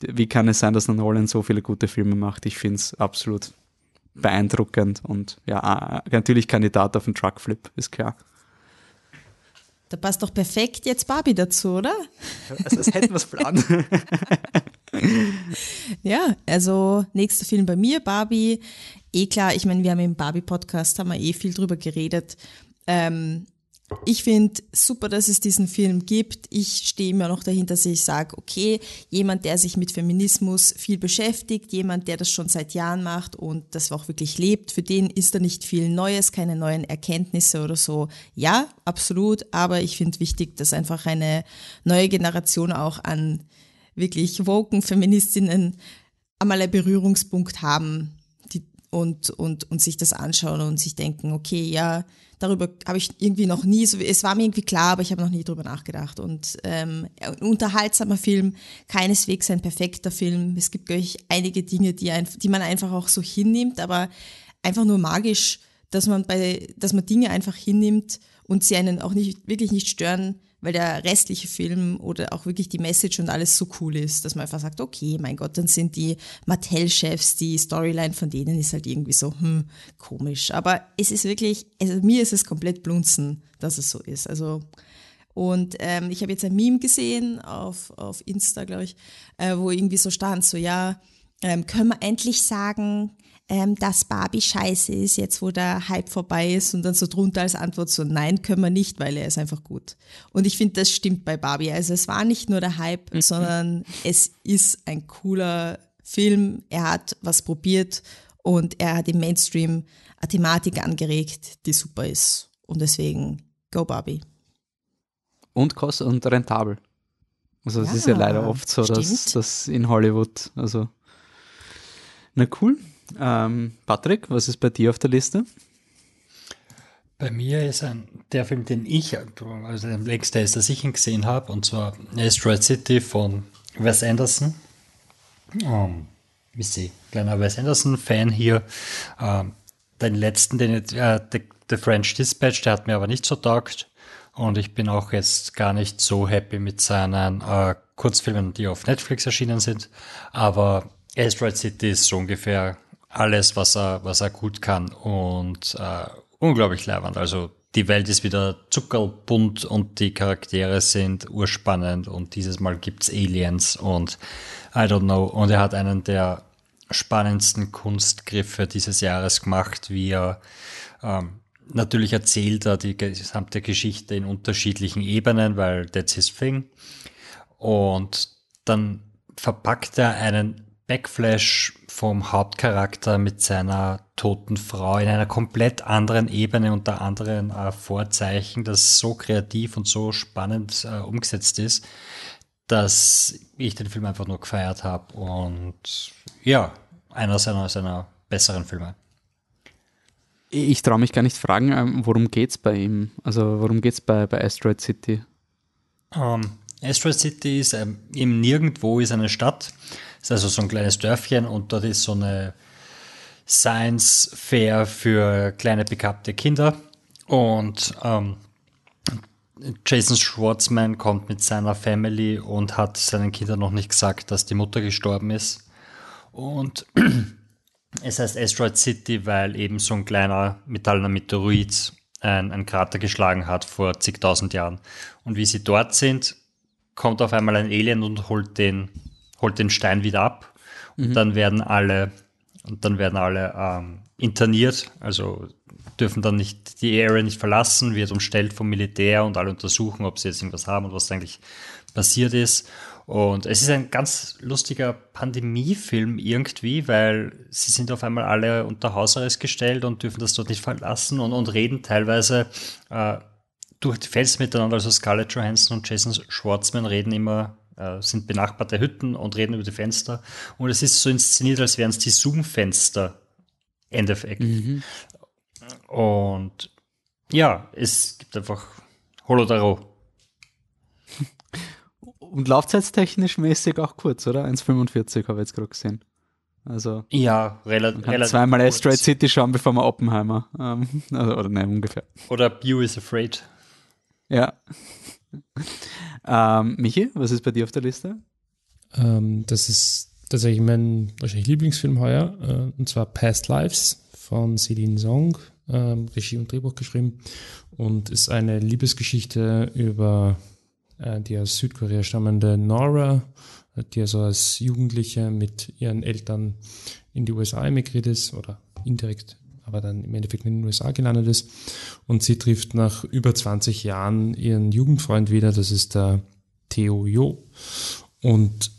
wie kann es sein, dass Nolan so viele gute Filme macht? Ich finde es absolut beeindruckend und ja, natürlich Kandidat auf den Truckflip, ist klar. Da passt doch perfekt jetzt Barbie dazu, oder? Also, als hätten wir es planen. <laughs> ja, also nächster Film bei mir, Barbie. Eh klar, ich meine, wir haben im Barbie-Podcast, haben wir eh viel drüber geredet. Ähm, ich finde super, dass es diesen Film gibt. Ich stehe immer noch dahinter, dass ich sage, okay, jemand, der sich mit Feminismus viel beschäftigt, jemand, der das schon seit Jahren macht und das auch wirklich lebt, für den ist da nicht viel Neues, keine neuen Erkenntnisse oder so. Ja, absolut, aber ich finde wichtig, dass einfach eine neue Generation auch an wirklich woken Feministinnen einmal einen Berührungspunkt haben die, und, und, und sich das anschauen und sich denken, okay, ja, darüber habe ich irgendwie noch nie, so, es war mir irgendwie klar, aber ich habe noch nie drüber nachgedacht. Und ähm, ein unterhaltsamer Film, keineswegs ein perfekter Film. Es gibt, glaube ich, einige Dinge, die, ein, die man einfach auch so hinnimmt, aber einfach nur magisch, dass man bei, dass man Dinge einfach hinnimmt und sie einen auch nicht, wirklich nicht stören, weil der restliche Film oder auch wirklich die Message und alles so cool ist, dass man einfach sagt, okay, mein Gott, dann sind die Mattel-Chefs, die Storyline von denen ist halt irgendwie so, hm, komisch. Aber es ist wirklich, also mir ist es komplett blunzen, dass es so ist. Also und ähm, ich habe jetzt ein Meme gesehen auf, auf Insta, glaube ich, äh, wo irgendwie so stand, so ja, ähm, können wir endlich sagen, ähm, dass Barbie scheiße ist, jetzt wo der Hype vorbei ist und dann so drunter als Antwort so, nein, können wir nicht, weil er ist einfach gut. Und ich finde, das stimmt bei Barbie. Also es war nicht nur der Hype, mhm. sondern es ist ein cooler Film. Er hat was probiert und er hat im Mainstream eine Thematik angeregt, die super ist. Und deswegen, go Barbie. Und kostet und rentabel. Also es ja, ist ja leider oft so, dass das in Hollywood, also na cool. Ähm, Patrick, was ist bei dir auf der Liste? Bei mir ist ein, der Film, den ich, also der längste ist, dass ich ihn gesehen habe, und zwar Asteroid City von Wes Anderson. Um, wie sie, kleiner Wes Anderson-Fan hier. Ähm, den letzten, den äh, The, The French Dispatch, der hat mir aber nicht so taugt. Und ich bin auch jetzt gar nicht so happy mit seinen äh, Kurzfilmen, die auf Netflix erschienen sind. Aber Asteroid City ist so ungefähr alles, was er, was er gut kann und äh, unglaublich leibend. Also die Welt ist wieder zuckerbunt und die Charaktere sind urspannend und dieses Mal gibt's Aliens und I don't know. Und er hat einen der spannendsten Kunstgriffe dieses Jahres gemacht, wie er ähm, natürlich erzählt er die gesamte Geschichte in unterschiedlichen Ebenen, weil that's his thing. Und dann verpackt er einen Backflash vom Hauptcharakter mit seiner toten Frau in einer komplett anderen Ebene unter anderen äh, Vorzeichen, das so kreativ und so spannend äh, umgesetzt ist, dass ich den Film einfach nur gefeiert habe und ja, einer seiner, seiner besseren Filme. Ich traue mich gar nicht fragen, ähm, worum geht's bei ihm? Also worum geht's bei, bei Asteroid City? Um, ähm, Asteroid City ist ähm, eben nirgendwo ist eine Stadt. Ist also so ein kleines Dörfchen und dort ist so eine Science Fair für kleine begabte Kinder. Und ähm, Jason Schwartzman kommt mit seiner Family und hat seinen Kindern noch nicht gesagt, dass die Mutter gestorben ist. Und <clears throat> es heißt Asteroid City, weil eben so ein kleiner metallener Meteorit ein, ein Krater geschlagen hat vor zigtausend Jahren. Und wie sie dort sind, kommt auf einmal ein Alien und holt den, holt den Stein wieder ab. Und mhm. dann werden alle, und dann werden alle ähm, interniert, also dürfen dann nicht die Area nicht verlassen, wird umstellt vom Militär und alle untersuchen, ob sie jetzt irgendwas haben und was eigentlich passiert ist. Und es ist ein ganz lustiger Pandemiefilm irgendwie, weil sie sind auf einmal alle unter Hausarrest gestellt und dürfen das dort nicht verlassen und, und reden teilweise äh, durch die Fels miteinander. Also Scarlett Johansson und Jason Schwartzman reden immer, äh, sind benachbarte Hütten und reden über die Fenster. Und es ist so inszeniert, als wären es die Zoom-Fenster. Endeffekt. Mhm. Und ja, es gibt einfach Holodaro. <laughs> Und laufzeitstechnisch mäßig auch kurz, oder? 1,45 habe ich jetzt gerade gesehen. Also ja, rela relativ. Zweimal. Asteroid City schauen, bevor man Oppenheimer. Ähm, <laughs> also, oder nein, ungefähr. Oder Bew is Afraid. Ja. Ähm, Michi, was ist bei dir auf der Liste? Ähm, das ist tatsächlich mein wahrscheinlich Lieblingsfilm heuer, äh, und zwar Past Lives von Celine Song, ähm, Regie und Drehbuch geschrieben und ist eine Liebesgeschichte über äh, die aus Südkorea stammende Nora, die also als Jugendliche mit ihren Eltern in die USA emigriert ist oder indirekt, aber dann im Endeffekt in den USA gelandet ist. Und sie trifft nach über 20 Jahren ihren Jugendfreund wieder, das ist der Theo Jo. Und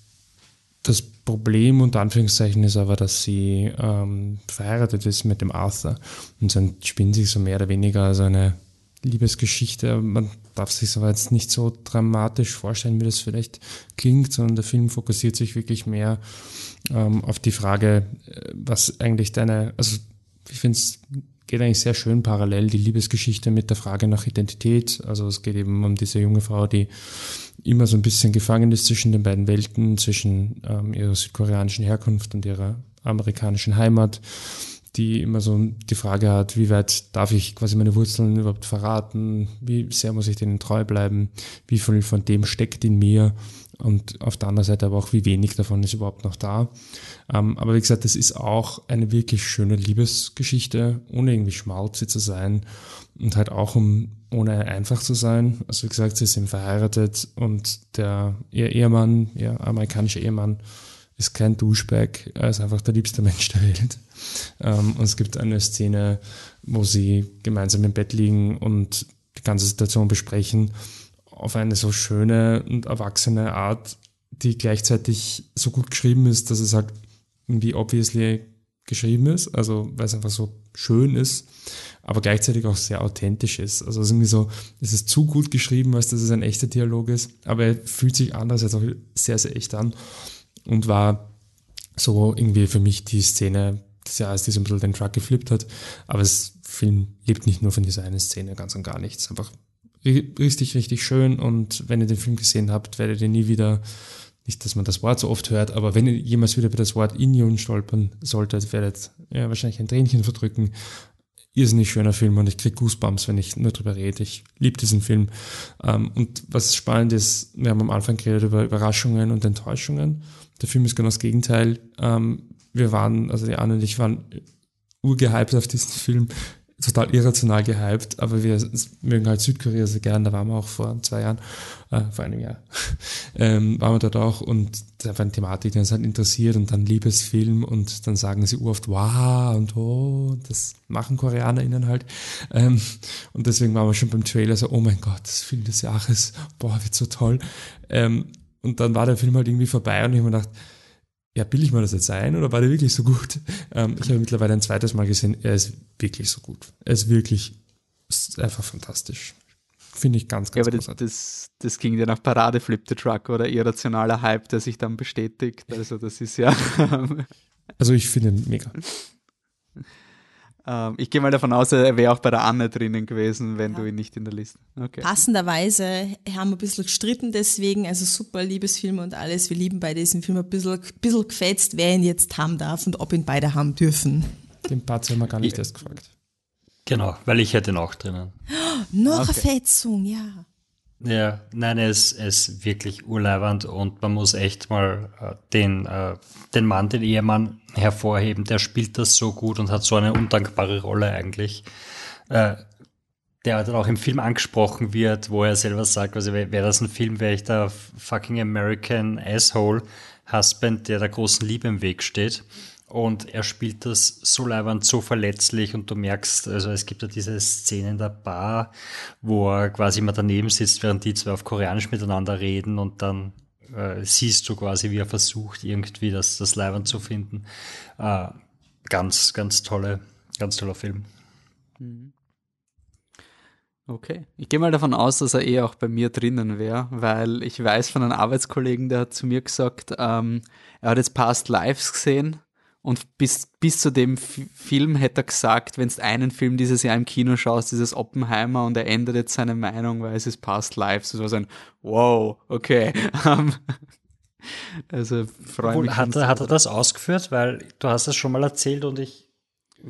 das Problem unter Anführungszeichen ist aber, dass sie ähm, verheiratet ist mit dem Arthur und dann spinnen sich so mehr oder weniger als eine Liebesgeschichte. Man darf sich aber jetzt nicht so dramatisch vorstellen, wie das vielleicht klingt, sondern der Film fokussiert sich wirklich mehr ähm, auf die Frage, äh, was eigentlich deine, also ich finde es geht eigentlich sehr schön parallel die Liebesgeschichte mit der Frage nach Identität. Also es geht eben um diese junge Frau, die immer so ein bisschen gefangen ist zwischen den beiden Welten, zwischen ähm, ihrer südkoreanischen Herkunft und ihrer amerikanischen Heimat die immer so die Frage hat, wie weit darf ich quasi meine Wurzeln überhaupt verraten, wie sehr muss ich denen treu bleiben, wie viel von dem steckt in mir und auf der anderen Seite aber auch, wie wenig davon ist überhaupt noch da. Ähm, aber wie gesagt, das ist auch eine wirklich schöne Liebesgeschichte, ohne irgendwie schmalzig zu sein und halt auch um ohne einfach zu sein. Also wie gesagt, sie sind verheiratet und der ihr Ehemann, ihr amerikanischer Ehemann, ist kein Duschbag, er ist einfach der liebste Mensch der Welt. Ähm, und es gibt eine Szene, wo sie gemeinsam im Bett liegen und die ganze Situation besprechen auf eine so schöne und erwachsene Art, die gleichzeitig so gut geschrieben ist, dass es halt irgendwie obviously geschrieben ist, also weil es einfach so schön ist, aber gleichzeitig auch sehr authentisch ist. Also es ist irgendwie so, es ist zu gut geschrieben, als dass es ein echter Dialog ist, aber er fühlt sich andererseits auch sehr, sehr echt an und war so irgendwie für mich die Szene des Jahres, die so ein bisschen den Truck geflippt hat. Aber das Film lebt nicht nur von dieser einen Szene, ganz und gar nichts. Einfach richtig, richtig schön und wenn ihr den Film gesehen habt, werdet ihr nie wieder, nicht, dass man das Wort so oft hört, aber wenn ihr jemals wieder über das Wort Union stolpern solltet, werdet ihr wahrscheinlich ein Tränchen verdrücken. Irrsinnig schöner Film und ich krieg Goosebumps, wenn ich nur drüber rede. Ich liebe diesen Film. Ähm, und was spannend ist, wir haben am Anfang geredet über Überraschungen und Enttäuschungen. Der Film ist genau das Gegenteil. Ähm, wir waren, also die Anne und ich waren urgehypt auf diesen Film. Total irrational gehypt, aber wir mögen halt Südkorea sehr gern, da waren wir auch vor zwei Jahren, äh, vor einem Jahr, <laughs> ähm, waren wir dort auch und da war eine Thematik, die uns halt interessiert und dann Liebesfilm und dann sagen sie oft wow und oh, das machen KoreanerInnen halt. Ähm, und deswegen waren wir schon beim Trailer so, oh mein Gott, das Film des Jahres, boah, wird so toll. Ähm, und dann war der Film halt irgendwie vorbei und ich habe mir gedacht, ja, bilde ich mir das jetzt ein oder war der wirklich so gut? Ähm, ich habe mittlerweile ein zweites Mal gesehen, er ist wirklich so gut. Er ist wirklich ist einfach fantastisch. Finde ich ganz, ganz ja, aber das, das, das, ging ja nach Parade Flip the Truck oder irrationaler Hype, der sich dann bestätigt. Also das ist ja. also ich finde ihn mega. <laughs> Ähm, ich gehe mal davon aus, er wäre auch bei der Anne drinnen gewesen, wenn ja. du ihn nicht in der Liste. Okay. Passenderweise haben wir ein bisschen gestritten deswegen, also super Liebesfilme und alles. Wir lieben bei diesem Film ein bisschen, bisschen gefetzt, wer ihn jetzt haben darf und ob ihn beide haben dürfen. Den Part haben wir gar nicht erst gefragt. Genau, weil ich hätte ihn auch drinnen. Oh, noch okay. eine Fetzung, ja. Ja, nein, er ist, wirklich urleibernd und man muss echt mal äh, den, äh, den Mann, den Ehemann hervorheben. Der spielt das so gut und hat so eine undankbare Rolle eigentlich. Äh, der dann auch im Film angesprochen wird, wo er selber sagt, also wäre wär das ein Film, wäre ich der fucking American Asshole Husband, der der großen Liebe im Weg steht. Und er spielt das so leibend, so verletzlich und du merkst, also es gibt ja diese Szene in der Bar, wo er quasi immer daneben sitzt, während die zwei auf Koreanisch miteinander reden und dann äh, siehst du quasi, wie er versucht, irgendwie das, das leibend zu finden. Äh, ganz, ganz tolle, ganz toller Film. Mhm. Okay. Ich gehe mal davon aus, dass er eh auch bei mir drinnen wäre, weil ich weiß von einem Arbeitskollegen, der hat zu mir gesagt, ähm, er hat jetzt Past Lives gesehen und bis, bis zu dem F Film hätte er gesagt, wenn du einen Film dieses Jahr im Kino schaust, ist es Oppenheimer und er ändert jetzt seine Meinung, weil es ist Past Lives. Das war so ein Wow, okay. <laughs> also freue mich. Hat, er, hat er das ausgeführt? Weil du hast es schon mal erzählt und ich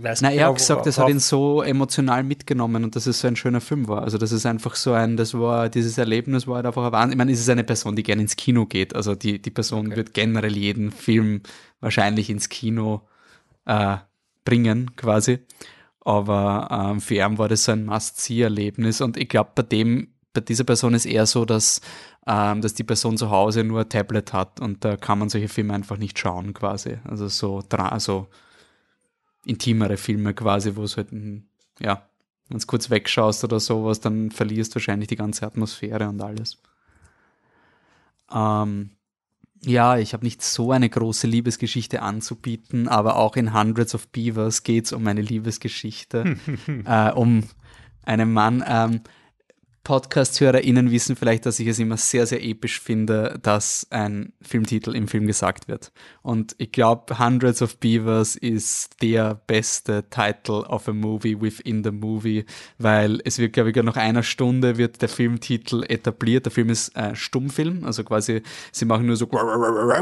weiß nicht. Na, er hat gesagt, das hat ihn so emotional mitgenommen und dass es so ein schöner Film war. Also das ist einfach so ein, das war, dieses Erlebnis war halt einfach ein Wahnsinn. Ich meine, es ist eine Person, die gerne ins Kino geht. Also die, die Person okay. wird generell jeden Film wahrscheinlich ins Kino äh, bringen, quasi. Aber ähm, für ihn war das so ein Must-See-Erlebnis. Und ich glaube, bei dem, bei dieser Person ist eher so, dass, ähm, dass die Person zu Hause nur ein Tablet hat und da kann man solche Filme einfach nicht schauen, quasi. Also so, so intimere Filme quasi, wo es halt, ja, wenn es kurz wegschaust oder sowas, dann verlierst du wahrscheinlich die ganze Atmosphäre und alles. Ähm, ja, ich habe nicht so eine große Liebesgeschichte anzubieten, aber auch in Hundreds of Beavers geht es um eine Liebesgeschichte, <laughs> äh, um einen Mann. Ähm, Podcast-HörerInnen wissen vielleicht, dass ich es immer sehr, sehr episch finde, dass ein Filmtitel im Film gesagt wird. Und ich glaube, Hundreds of Beavers ist der beste Title of a Movie within the movie, weil es wird, glaube ich, nach einer Stunde wird der Filmtitel etabliert. Der Film ist äh, Stummfilm, also quasi, sie machen nur so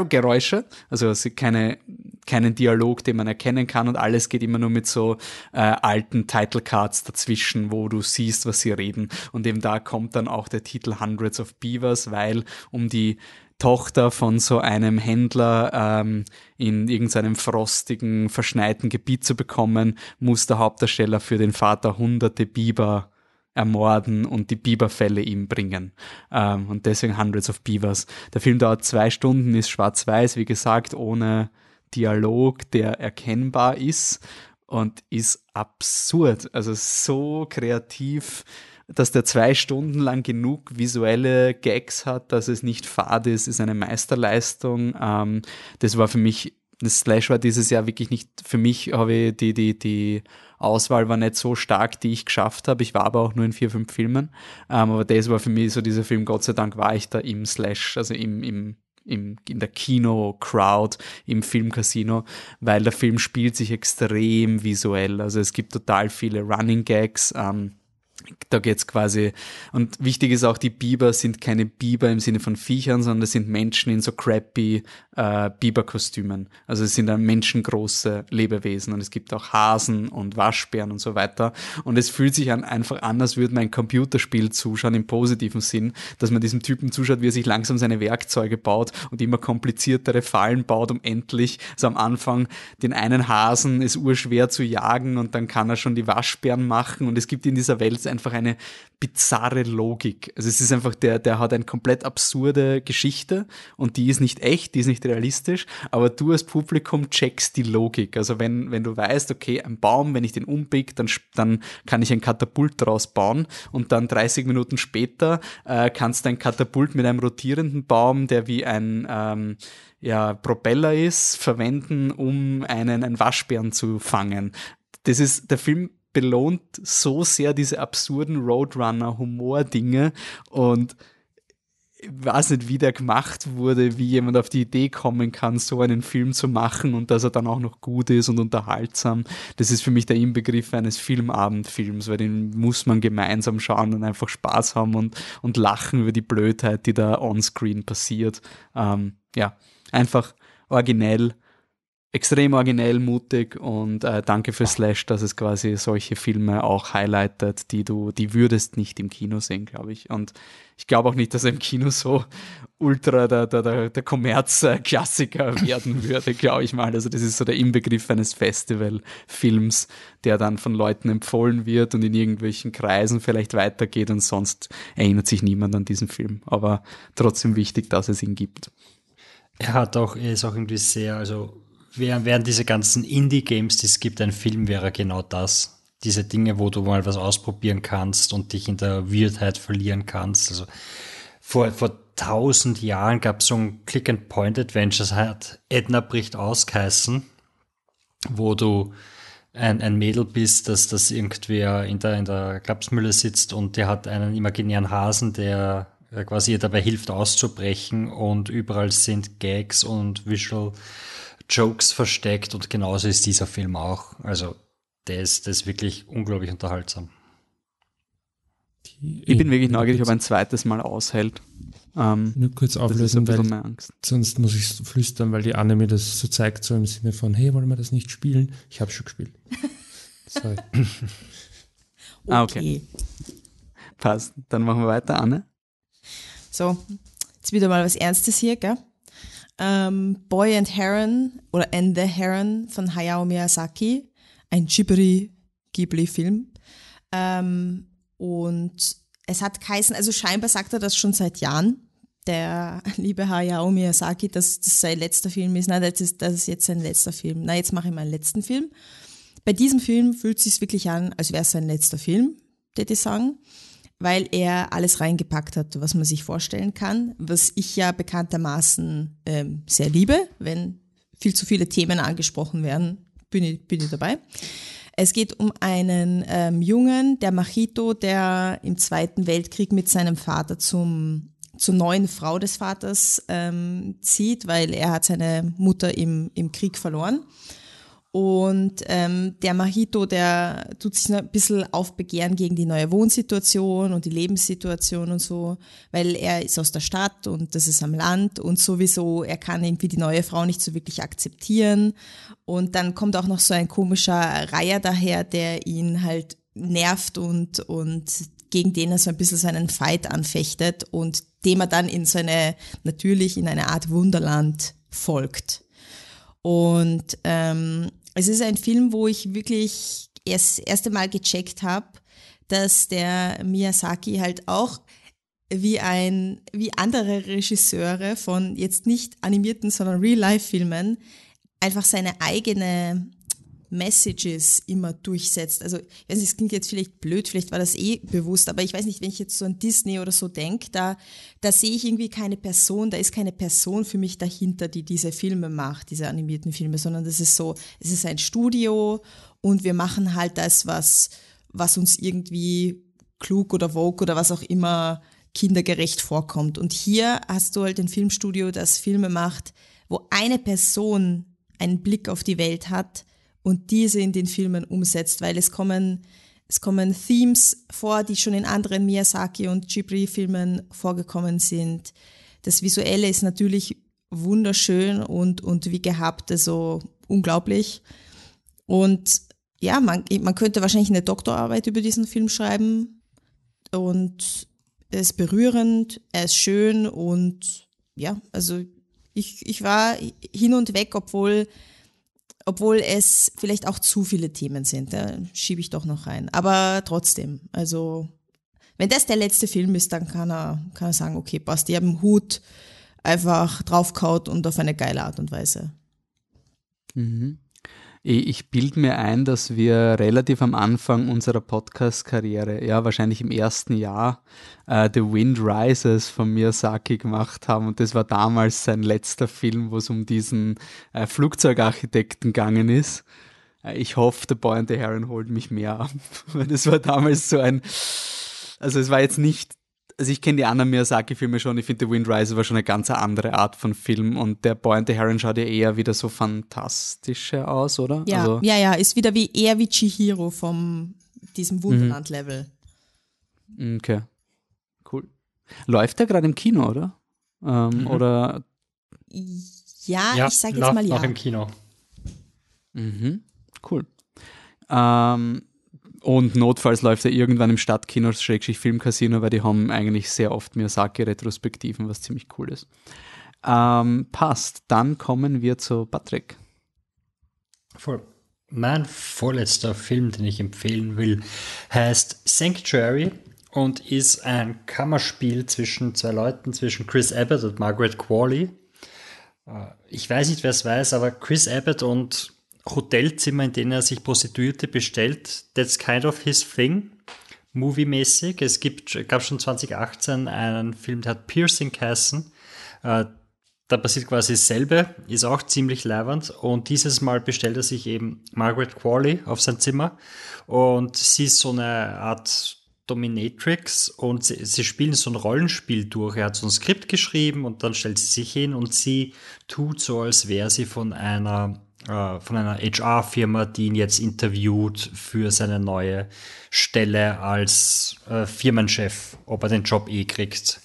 Geräusche, also sie keine, keinen Dialog, den man erkennen kann und alles geht immer nur mit so äh, alten Title Cards dazwischen, wo du siehst, was sie reden. Und eben da kommt dann auch der Titel Hundreds of Beavers, weil um die Tochter von so einem Händler ähm, in irgendeinem frostigen, verschneiten Gebiet zu bekommen, muss der Hauptdarsteller für den Vater hunderte Biber ermorden und die Biberfälle ihm bringen. Ähm, und deswegen Hundreds of Beavers. Der Film dauert zwei Stunden, ist schwarz-weiß, wie gesagt, ohne Dialog, der erkennbar ist und ist absurd. Also so kreativ dass der zwei Stunden lang genug visuelle Gags hat, dass es nicht fad ist, ist eine Meisterleistung. Ähm, das war für mich, das Slash war dieses Jahr wirklich nicht, für mich habe ich die, die, die Auswahl war nicht so stark, die ich geschafft habe. Ich war aber auch nur in vier, fünf Filmen. Ähm, aber das war für mich so dieser Film, Gott sei Dank war ich da im Slash, also im, im im, in der Kino-Crowd, im Filmcasino, weil der Film spielt sich extrem visuell. Also es gibt total viele Running Gags. Ähm, da geht's quasi, und wichtig ist auch, die Biber sind keine Biber im Sinne von Viechern, sondern das sind Menschen in so crappy äh, Biberkostümen. Also es sind dann menschengroße Lebewesen und es gibt auch Hasen und Waschbären und so weiter. Und es fühlt sich an, einfach an, als würde man ein Computerspiel zuschauen im positiven Sinn, dass man diesem Typen zuschaut, wie er sich langsam seine Werkzeuge baut und immer kompliziertere Fallen baut, um endlich so am Anfang den einen Hasen ist urschwer zu jagen und dann kann er schon die Waschbären machen und es gibt in dieser Welt einfach eine bizarre Logik. Also es ist einfach, der, der hat eine komplett absurde Geschichte und die ist nicht echt, die ist nicht realistisch, aber du als Publikum checkst die Logik. Also wenn, wenn du weißt, okay, ein Baum, wenn ich den umbieg, dann, dann kann ich ein Katapult daraus bauen und dann 30 Minuten später äh, kannst du ein Katapult mit einem rotierenden Baum, der wie ein ähm, ja, Propeller ist, verwenden, um einen, einen Waschbären zu fangen. Das ist, der Film belohnt so sehr diese absurden Roadrunner-Humor-Dinge und ich weiß nicht, wie der gemacht wurde, wie jemand auf die Idee kommen kann, so einen Film zu machen und dass er dann auch noch gut ist und unterhaltsam. Das ist für mich der Inbegriff eines Filmabendfilms, weil den muss man gemeinsam schauen und einfach Spaß haben und, und lachen über die Blödheit, die da onscreen passiert. Ähm, ja, einfach originell extrem originell, mutig und äh, danke für Slash, dass es quasi solche Filme auch highlightet, die du, die würdest nicht im Kino sehen, glaube ich. Und ich glaube auch nicht, dass er im Kino so ultra der, der, der, der Kommerz-Klassiker werden würde, glaube ich mal. Also das ist so der Inbegriff eines Festivalfilms, der dann von Leuten empfohlen wird und in irgendwelchen Kreisen vielleicht weitergeht und sonst erinnert sich niemand an diesen Film. Aber trotzdem wichtig, dass es ihn gibt. Er hat auch, er ist auch irgendwie sehr, also während diese ganzen Indie-Games, die es gibt, ein Film wäre genau das. Diese Dinge, wo du mal was ausprobieren kannst und dich in der Weirdheit verlieren kannst. Also vor, vor tausend Jahren gab es so ein Click-and-Point-Adventures, hat Edna bricht aus geheißen, wo du ein, ein Mädel bist, dass das irgendwer in der, in der Klapsmühle sitzt und der hat einen imaginären Hasen, der quasi ihr dabei hilft auszubrechen und überall sind Gags und Visual Jokes versteckt und genauso ist dieser Film auch. Also der ist, der ist wirklich unglaublich unterhaltsam. Ich bin wirklich neugierig, ob er ein zweites Mal aushält. Ähm, Nur kurz auflösen, weil sonst muss ich flüstern, weil die Anne mir das so zeigt, so im Sinne von, hey, wollen wir das nicht spielen? Ich habe schon gespielt. <laughs> Sorry. okay. Ah, okay. Passt. Dann machen wir weiter, Anne. So, jetzt wieder mal was Ernstes hier, gell? Ähm, Boy and Heron oder And the Heron von Hayao Miyazaki, ein Ghibli-Ghibli-Film. Ähm, und es hat geheißen, also scheinbar sagt er das schon seit Jahren, der <laughs> liebe Hayao Miyazaki, dass das sein letzter Film ist. Nein, das ist, das ist jetzt sein letzter Film. Na, jetzt mache ich meinen letzten Film. Bei diesem Film fühlt es sich wirklich an, als wäre es sein letzter Film, würde ich sagen weil er alles reingepackt hat, was man sich vorstellen kann, was ich ja bekanntermaßen ähm, sehr liebe, wenn viel zu viele Themen angesprochen werden, bin ich, bin ich dabei. Es geht um einen ähm, Jungen, der Machito, der im Zweiten Weltkrieg mit seinem Vater zum, zur neuen Frau des Vaters ähm, zieht, weil er hat seine Mutter im, im Krieg verloren und ähm, der Mahito, der tut sich ein bisschen aufbegehren gegen die neue Wohnsituation und die Lebenssituation und so, weil er ist aus der Stadt und das ist am Land und sowieso, er kann irgendwie die neue Frau nicht so wirklich akzeptieren. Und dann kommt auch noch so ein komischer Reiher daher, der ihn halt nervt und, und gegen den er so ein bisschen seinen Fight anfechtet und dem er dann in seine, natürlich in eine Art Wunderland folgt. Und ähm, es ist ein Film, wo ich wirklich erst das erste Mal gecheckt habe, dass der Miyazaki halt auch wie ein, wie andere Regisseure von jetzt nicht animierten, sondern Real-Life-Filmen einfach seine eigene Messages immer durchsetzt. Also, ich weiß nicht, es klingt jetzt vielleicht blöd, vielleicht war das eh bewusst, aber ich weiß nicht, wenn ich jetzt so an Disney oder so denke, da, da sehe ich irgendwie keine Person, da ist keine Person für mich dahinter, die diese Filme macht, diese animierten Filme, sondern das ist so, es ist ein Studio und wir machen halt das, was, was uns irgendwie klug oder vogue oder was auch immer kindergerecht vorkommt. Und hier hast du halt ein Filmstudio, das Filme macht, wo eine Person einen Blick auf die Welt hat, und diese in den Filmen umsetzt, weil es kommen, es kommen Themes vor, die schon in anderen Miyazaki und Ghibli-Filmen vorgekommen sind. Das Visuelle ist natürlich wunderschön und, und wie gehabt, also unglaublich. Und ja, man, man könnte wahrscheinlich eine Doktorarbeit über diesen Film schreiben. Und er ist berührend, er ist schön und ja, also ich, ich war hin und weg, obwohl, obwohl es vielleicht auch zu viele Themen sind. Da schiebe ich doch noch rein. Aber trotzdem, also wenn das der letzte Film ist, dann kann er, kann er sagen, okay, passt, ich habe einen Hut einfach draufkaut und auf eine geile Art und Weise. Mhm. Ich bilde mir ein, dass wir relativ am Anfang unserer Podcast-Karriere, ja, wahrscheinlich im ersten Jahr, äh, The Wind Rises von Miyazaki gemacht haben. Und das war damals sein letzter Film, wo es um diesen äh, Flugzeugarchitekten gegangen ist. Äh, ich hoffe, The Boy and the Heron holt mich mehr ab. <laughs> Das war damals so ein, also es war jetzt nicht also ich kenne die anderen Miyazaki-Filme schon, ich finde The Wind Rises war schon eine ganz andere Art von Film und der Boy and the Heron schaut ja eher wieder so fantastischer aus, oder? Ja, also, ja, ja, ist wieder wie eher wie Chihiro vom diesem Wunderland-Level. Mhm. Okay, cool. Läuft der gerade im Kino, oder? Ähm, mhm. Oder? Ja, ja, ich sage jetzt mal ja. Noch im Kino. Mhm, cool. Ähm, und notfalls läuft er irgendwann im Stadtkino, Schrägstrich Filmcasino, weil die haben eigentlich sehr oft Miyazaki-Retrospektiven, was ziemlich cool ist. Ähm, passt. Dann kommen wir zu Patrick. Voll. Mein vorletzter Film, den ich empfehlen will, heißt Sanctuary und ist ein Kammerspiel zwischen zwei Leuten, zwischen Chris Abbott und Margaret Qualley. Äh, ich weiß nicht, wer es weiß, aber Chris Abbott und Hotelzimmer, in denen er sich Prostituierte bestellt. That's kind of his thing. Movie-mäßig. Es gibt, gab schon 2018 einen Film, der hat Piercing geheißen. Äh, da passiert quasi dasselbe, ist auch ziemlich leibernd. Und dieses Mal bestellt er sich eben Margaret Qualley auf sein Zimmer. Und sie ist so eine Art Dominatrix und sie, sie, spielen so ein Rollenspiel durch. Er hat so ein Skript geschrieben und dann stellt sie sich hin und sie tut so, als wäre sie von einer äh, von einer HR-Firma, die ihn jetzt interviewt für seine neue Stelle als äh, Firmenchef, ob er den Job eh kriegt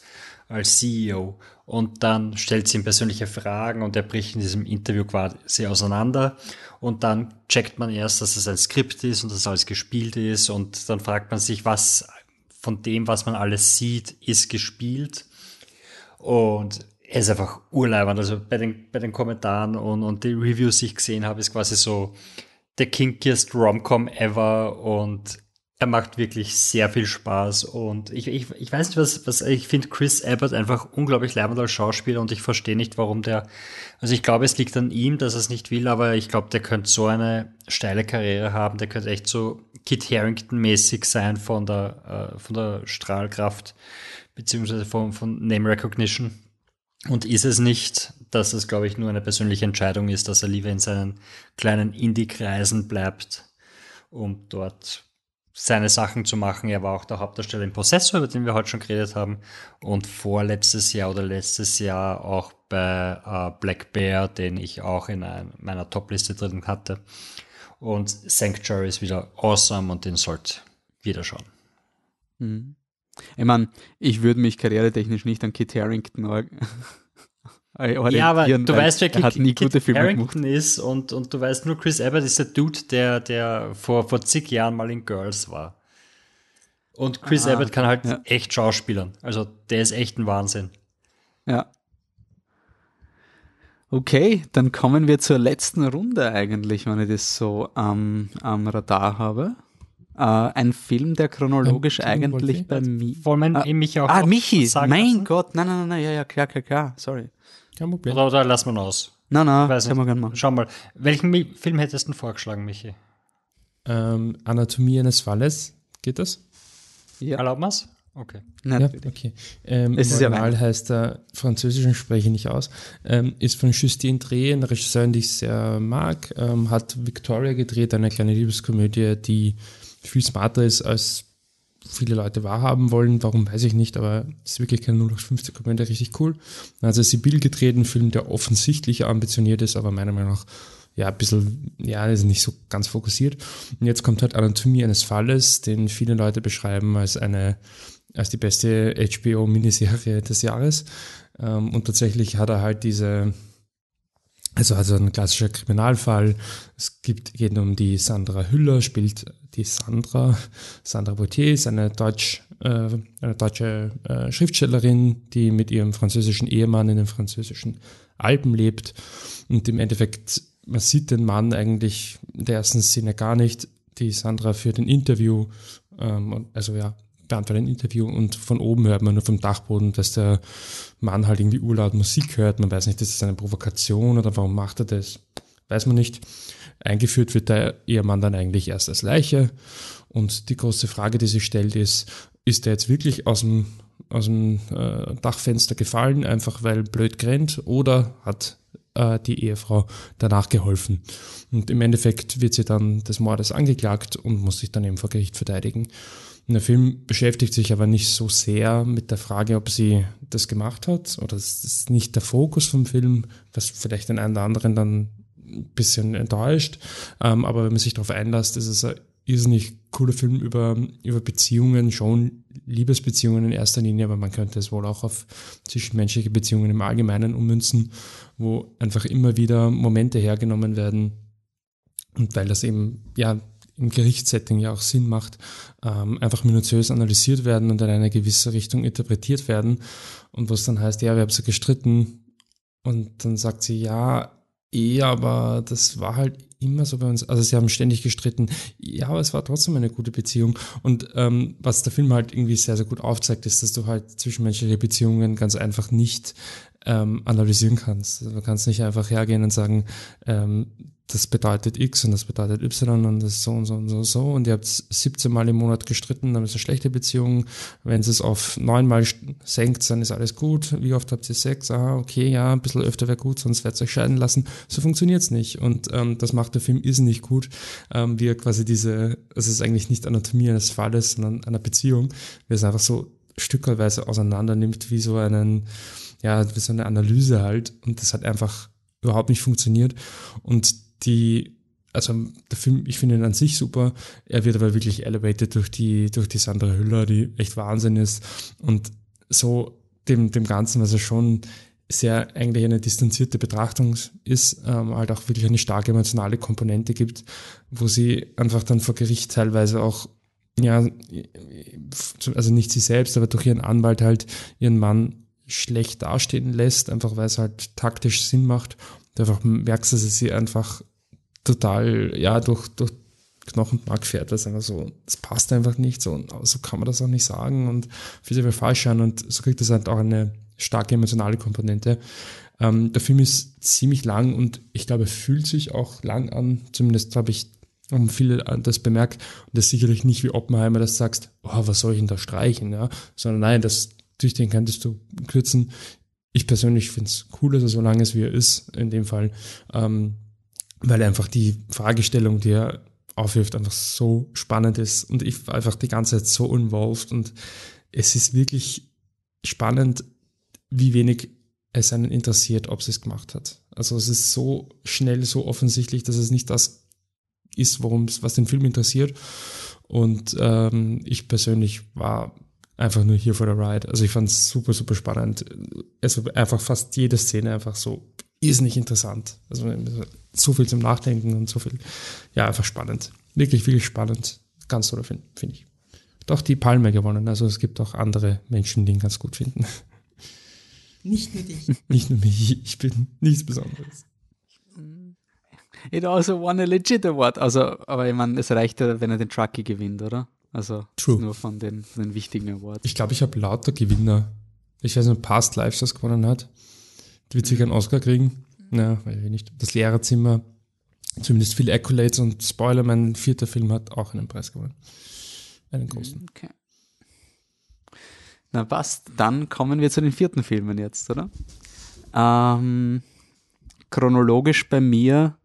als CEO. Und dann stellt sie ihm persönliche Fragen und er bricht in diesem Interview quasi auseinander. Und dann checkt man erst, dass es ein Skript ist und dass alles gespielt ist. Und dann fragt man sich, was von dem, was man alles sieht, ist gespielt. Und er ist einfach urleibend. Also bei den, bei den Kommentaren und, und die Reviews, die ich gesehen habe, ist quasi so der kinkiest Romcom ever und er macht wirklich sehr viel Spaß und ich, ich, ich weiß nicht, was, was ich finde Chris Abbott einfach unglaublich leibend als Schauspieler und ich verstehe nicht, warum der, also ich glaube, es liegt an ihm, dass er es nicht will, aber ich glaube, der könnte so eine steile Karriere haben, der könnte echt so Kit Harrington-mäßig sein von der, äh, von der Strahlkraft, beziehungsweise von, von Name Recognition. Und ist es nicht, dass es, glaube ich, nur eine persönliche Entscheidung ist, dass er lieber in seinen kleinen Indie-Kreisen bleibt, um dort seine Sachen zu machen. Er war auch der Hauptdarsteller im Possessor, über den wir heute schon geredet haben. Und vorletztes Jahr oder letztes Jahr auch bei äh, Black Bear, den ich auch in ein, meiner Top-Liste drin hatte. Und Sanctuary ist wieder awesome und den sollt wieder schauen. Mhm. Ich meine, ich würde mich karrieretechnisch nicht an Kit Harrington <laughs> ja, aber du weißt, wer hat nie Kit Filme Harrington gemacht. ist und, und du weißt nur, Chris Abbott ist der Dude, der, der vor, vor zig Jahren mal in Girls war. Und Chris ah, Abbott kann halt ja. echt schauspielern. Also der ist echt ein Wahnsinn. Ja. Okay, dann kommen wir zur letzten Runde eigentlich, wenn ich das so am, am Radar habe. Äh, ein Film, der chronologisch ähm, eigentlich bei mir. Wollen wir äh, Michi auch Ah, Michi, mein lassen? Gott, nein, nein, nein, ja, ja, klar, klar, klar, sorry. Kein Problem. Oder, oder lassen wir aus. Nein, nein, Weiß können wir gerne machen. Schau mal, welchen Film hättest du vorgeschlagen, Michi? Ähm, Anatomie eines Falles, geht das? Ja. Erlauben wir es? Okay. Nein, ja, okay. Ähm, es ist ja heißt er, französischen spreche ich nicht aus, ähm, ist von Justine Dreh, ein Regisseur, den ich sehr mag, ähm, hat Victoria gedreht, eine kleine Liebeskomödie, die viel smarter ist, als viele Leute wahrhaben wollen. Warum, weiß ich nicht, aber es ist wirklich kein 0815 Kommentar, richtig cool. Also Sibyl gedreht, ein Film, der offensichtlich ambitioniert ist, aber meiner Meinung nach ja, ein bisschen, ja, ist nicht so ganz fokussiert. Und jetzt kommt halt Anatomie eines Falles, den viele Leute beschreiben als eine, als die beste HBO-Miniserie des Jahres. Ähm, und tatsächlich hat er halt diese, also also ein klassischer Kriminalfall. Es gibt, geht um die Sandra Hüller, spielt die Sandra. Sandra Boutier ist eine, Deutsch, äh, eine deutsche äh, Schriftstellerin, die mit ihrem französischen Ehemann in den französischen Alpen lebt. Und im Endeffekt, man sieht den Mann eigentlich in der ersten Szene gar nicht. Die Sandra führt ein Interview, ähm, also ja, beantwortet ein Interview und von oben hört man nur vom Dachboden, dass der Mann halt irgendwie urlaut Musik hört. Man weiß nicht, ist das eine Provokation oder warum macht er das? Weiß man nicht. Eingeführt wird der Ehemann dann eigentlich erst als Leiche. Und die große Frage, die sich stellt, ist, ist er jetzt wirklich aus dem, aus dem äh, Dachfenster gefallen, einfach weil blöd grennt, oder hat äh, die Ehefrau danach geholfen? Und im Endeffekt wird sie dann des Mordes angeklagt und muss sich dann eben vor Gericht verteidigen. Der Film beschäftigt sich aber nicht so sehr mit der Frage, ob sie das gemacht hat, oder das ist nicht der Fokus vom Film, was vielleicht den einen oder anderen dann ein bisschen enttäuscht. Ähm, aber wenn man sich darauf einlässt, ist es ein irrsinnig cooler Film über, über Beziehungen, schon Liebesbeziehungen in erster Linie, aber man könnte es wohl auch auf zwischenmenschliche Beziehungen im Allgemeinen ummünzen, wo einfach immer wieder Momente hergenommen werden. Und weil das eben, ja, im Gerichtssetting ja auch Sinn macht, ähm, einfach minutiös analysiert werden und in eine gewisse Richtung interpretiert werden. Und was dann heißt, ja, wir haben sie gestritten. Und dann sagt sie, ja, eh, aber das war halt immer so bei uns. Also sie haben ständig gestritten. Ja, aber es war trotzdem eine gute Beziehung. Und ähm, was der Film halt irgendwie sehr, sehr gut aufzeigt, ist, dass du halt zwischenmenschliche Beziehungen ganz einfach nicht ähm, analysieren kannst. Also du kannst nicht einfach hergehen und sagen, ähm, das bedeutet X und das bedeutet Y und das so und so und so und so und ihr habt 17 Mal im Monat gestritten, dann ist es eine schlechte Beziehung. Wenn es auf neun Mal senkt, dann ist alles gut. Wie oft habt ihr Sex? Ah, okay, ja, ein bisschen öfter wäre gut, sonst werdet ihr euch scheiden lassen. So funktioniert's nicht und ähm, das macht der Film irrsinnig gut, ähm, wie er quasi diese, es ist eigentlich nicht Anatomie eines Falles, sondern einer Beziehung, wie es einfach so stückerweise auseinander nimmt, wie so einen, ja, so eine Analyse halt und das hat einfach überhaupt nicht funktioniert und die, also der Film, ich finde ihn an sich super. Er wird aber wirklich elevated durch die, durch die Sandra Hüller, die echt Wahnsinn ist. Und so dem, dem Ganzen, was er schon sehr eigentlich eine distanzierte Betrachtung ist, ähm, halt auch wirklich eine starke emotionale Komponente gibt, wo sie einfach dann vor Gericht teilweise auch, ja, also nicht sie selbst, aber durch ihren Anwalt halt ihren Mann schlecht dastehen lässt, einfach weil es halt taktisch Sinn macht. Du einfach merkst, dass sie einfach total, ja, durch, durch Knochen und Mark fährt, das einfach so, das passt einfach nicht, so, so kann man das auch nicht sagen und fühlt sich aber falsch an. Und so kriegt das halt auch eine starke emotionale Komponente. Ähm, der Film ist ziemlich lang und ich glaube, fühlt sich auch lang an, zumindest habe ich haben viele das bemerkt. Und das ist sicherlich nicht wie Oppenheimer, dass du sagst, oh, was soll ich denn da streichen, ja, sondern nein, das durch den könntest du kürzen. Ich persönlich finde es cool, dass er so lang ist, wie er ist, in dem Fall. Ähm, weil einfach die Fragestellung, die er aufwirft, einfach so spannend ist und ich war einfach die ganze Zeit so involved und es ist wirklich spannend, wie wenig es einen interessiert, ob sie es gemacht hat. Also es ist so schnell, so offensichtlich, dass es nicht das ist, worum es, was den Film interessiert. Und ähm, ich persönlich war einfach nur hier for the ride. Also ich fand es super, super spannend. Es war einfach fast jede Szene einfach so irrsinnig interessant. Also so viel zum Nachdenken und so viel, ja, einfach spannend. Wirklich, wirklich spannend. Ganz toller Film, finde ich. Doch die Palme gewonnen. Also es gibt auch andere Menschen, die ihn ganz gut finden. Nicht nur dich. <laughs> Nicht nur mich. Ich bin nichts Besonderes. It also won a legit award. Also, aber ich meine, es reicht ja, wenn er den Trucky gewinnt, oder? Also True. nur von den, von den wichtigen Awards. Ich glaube, ich habe lauter Gewinner. Ich weiß nicht, Past Lives das gewonnen hat. Die wird sicher einen Oscar kriegen. Ja, weiß ich nicht. Das Lehrerzimmer, zumindest viele Accolades und Spoiler, mein vierter Film hat auch einen Preis gewonnen. Einen großen. Okay. Na passt, dann kommen wir zu den vierten Filmen jetzt, oder? Ähm, chronologisch bei mir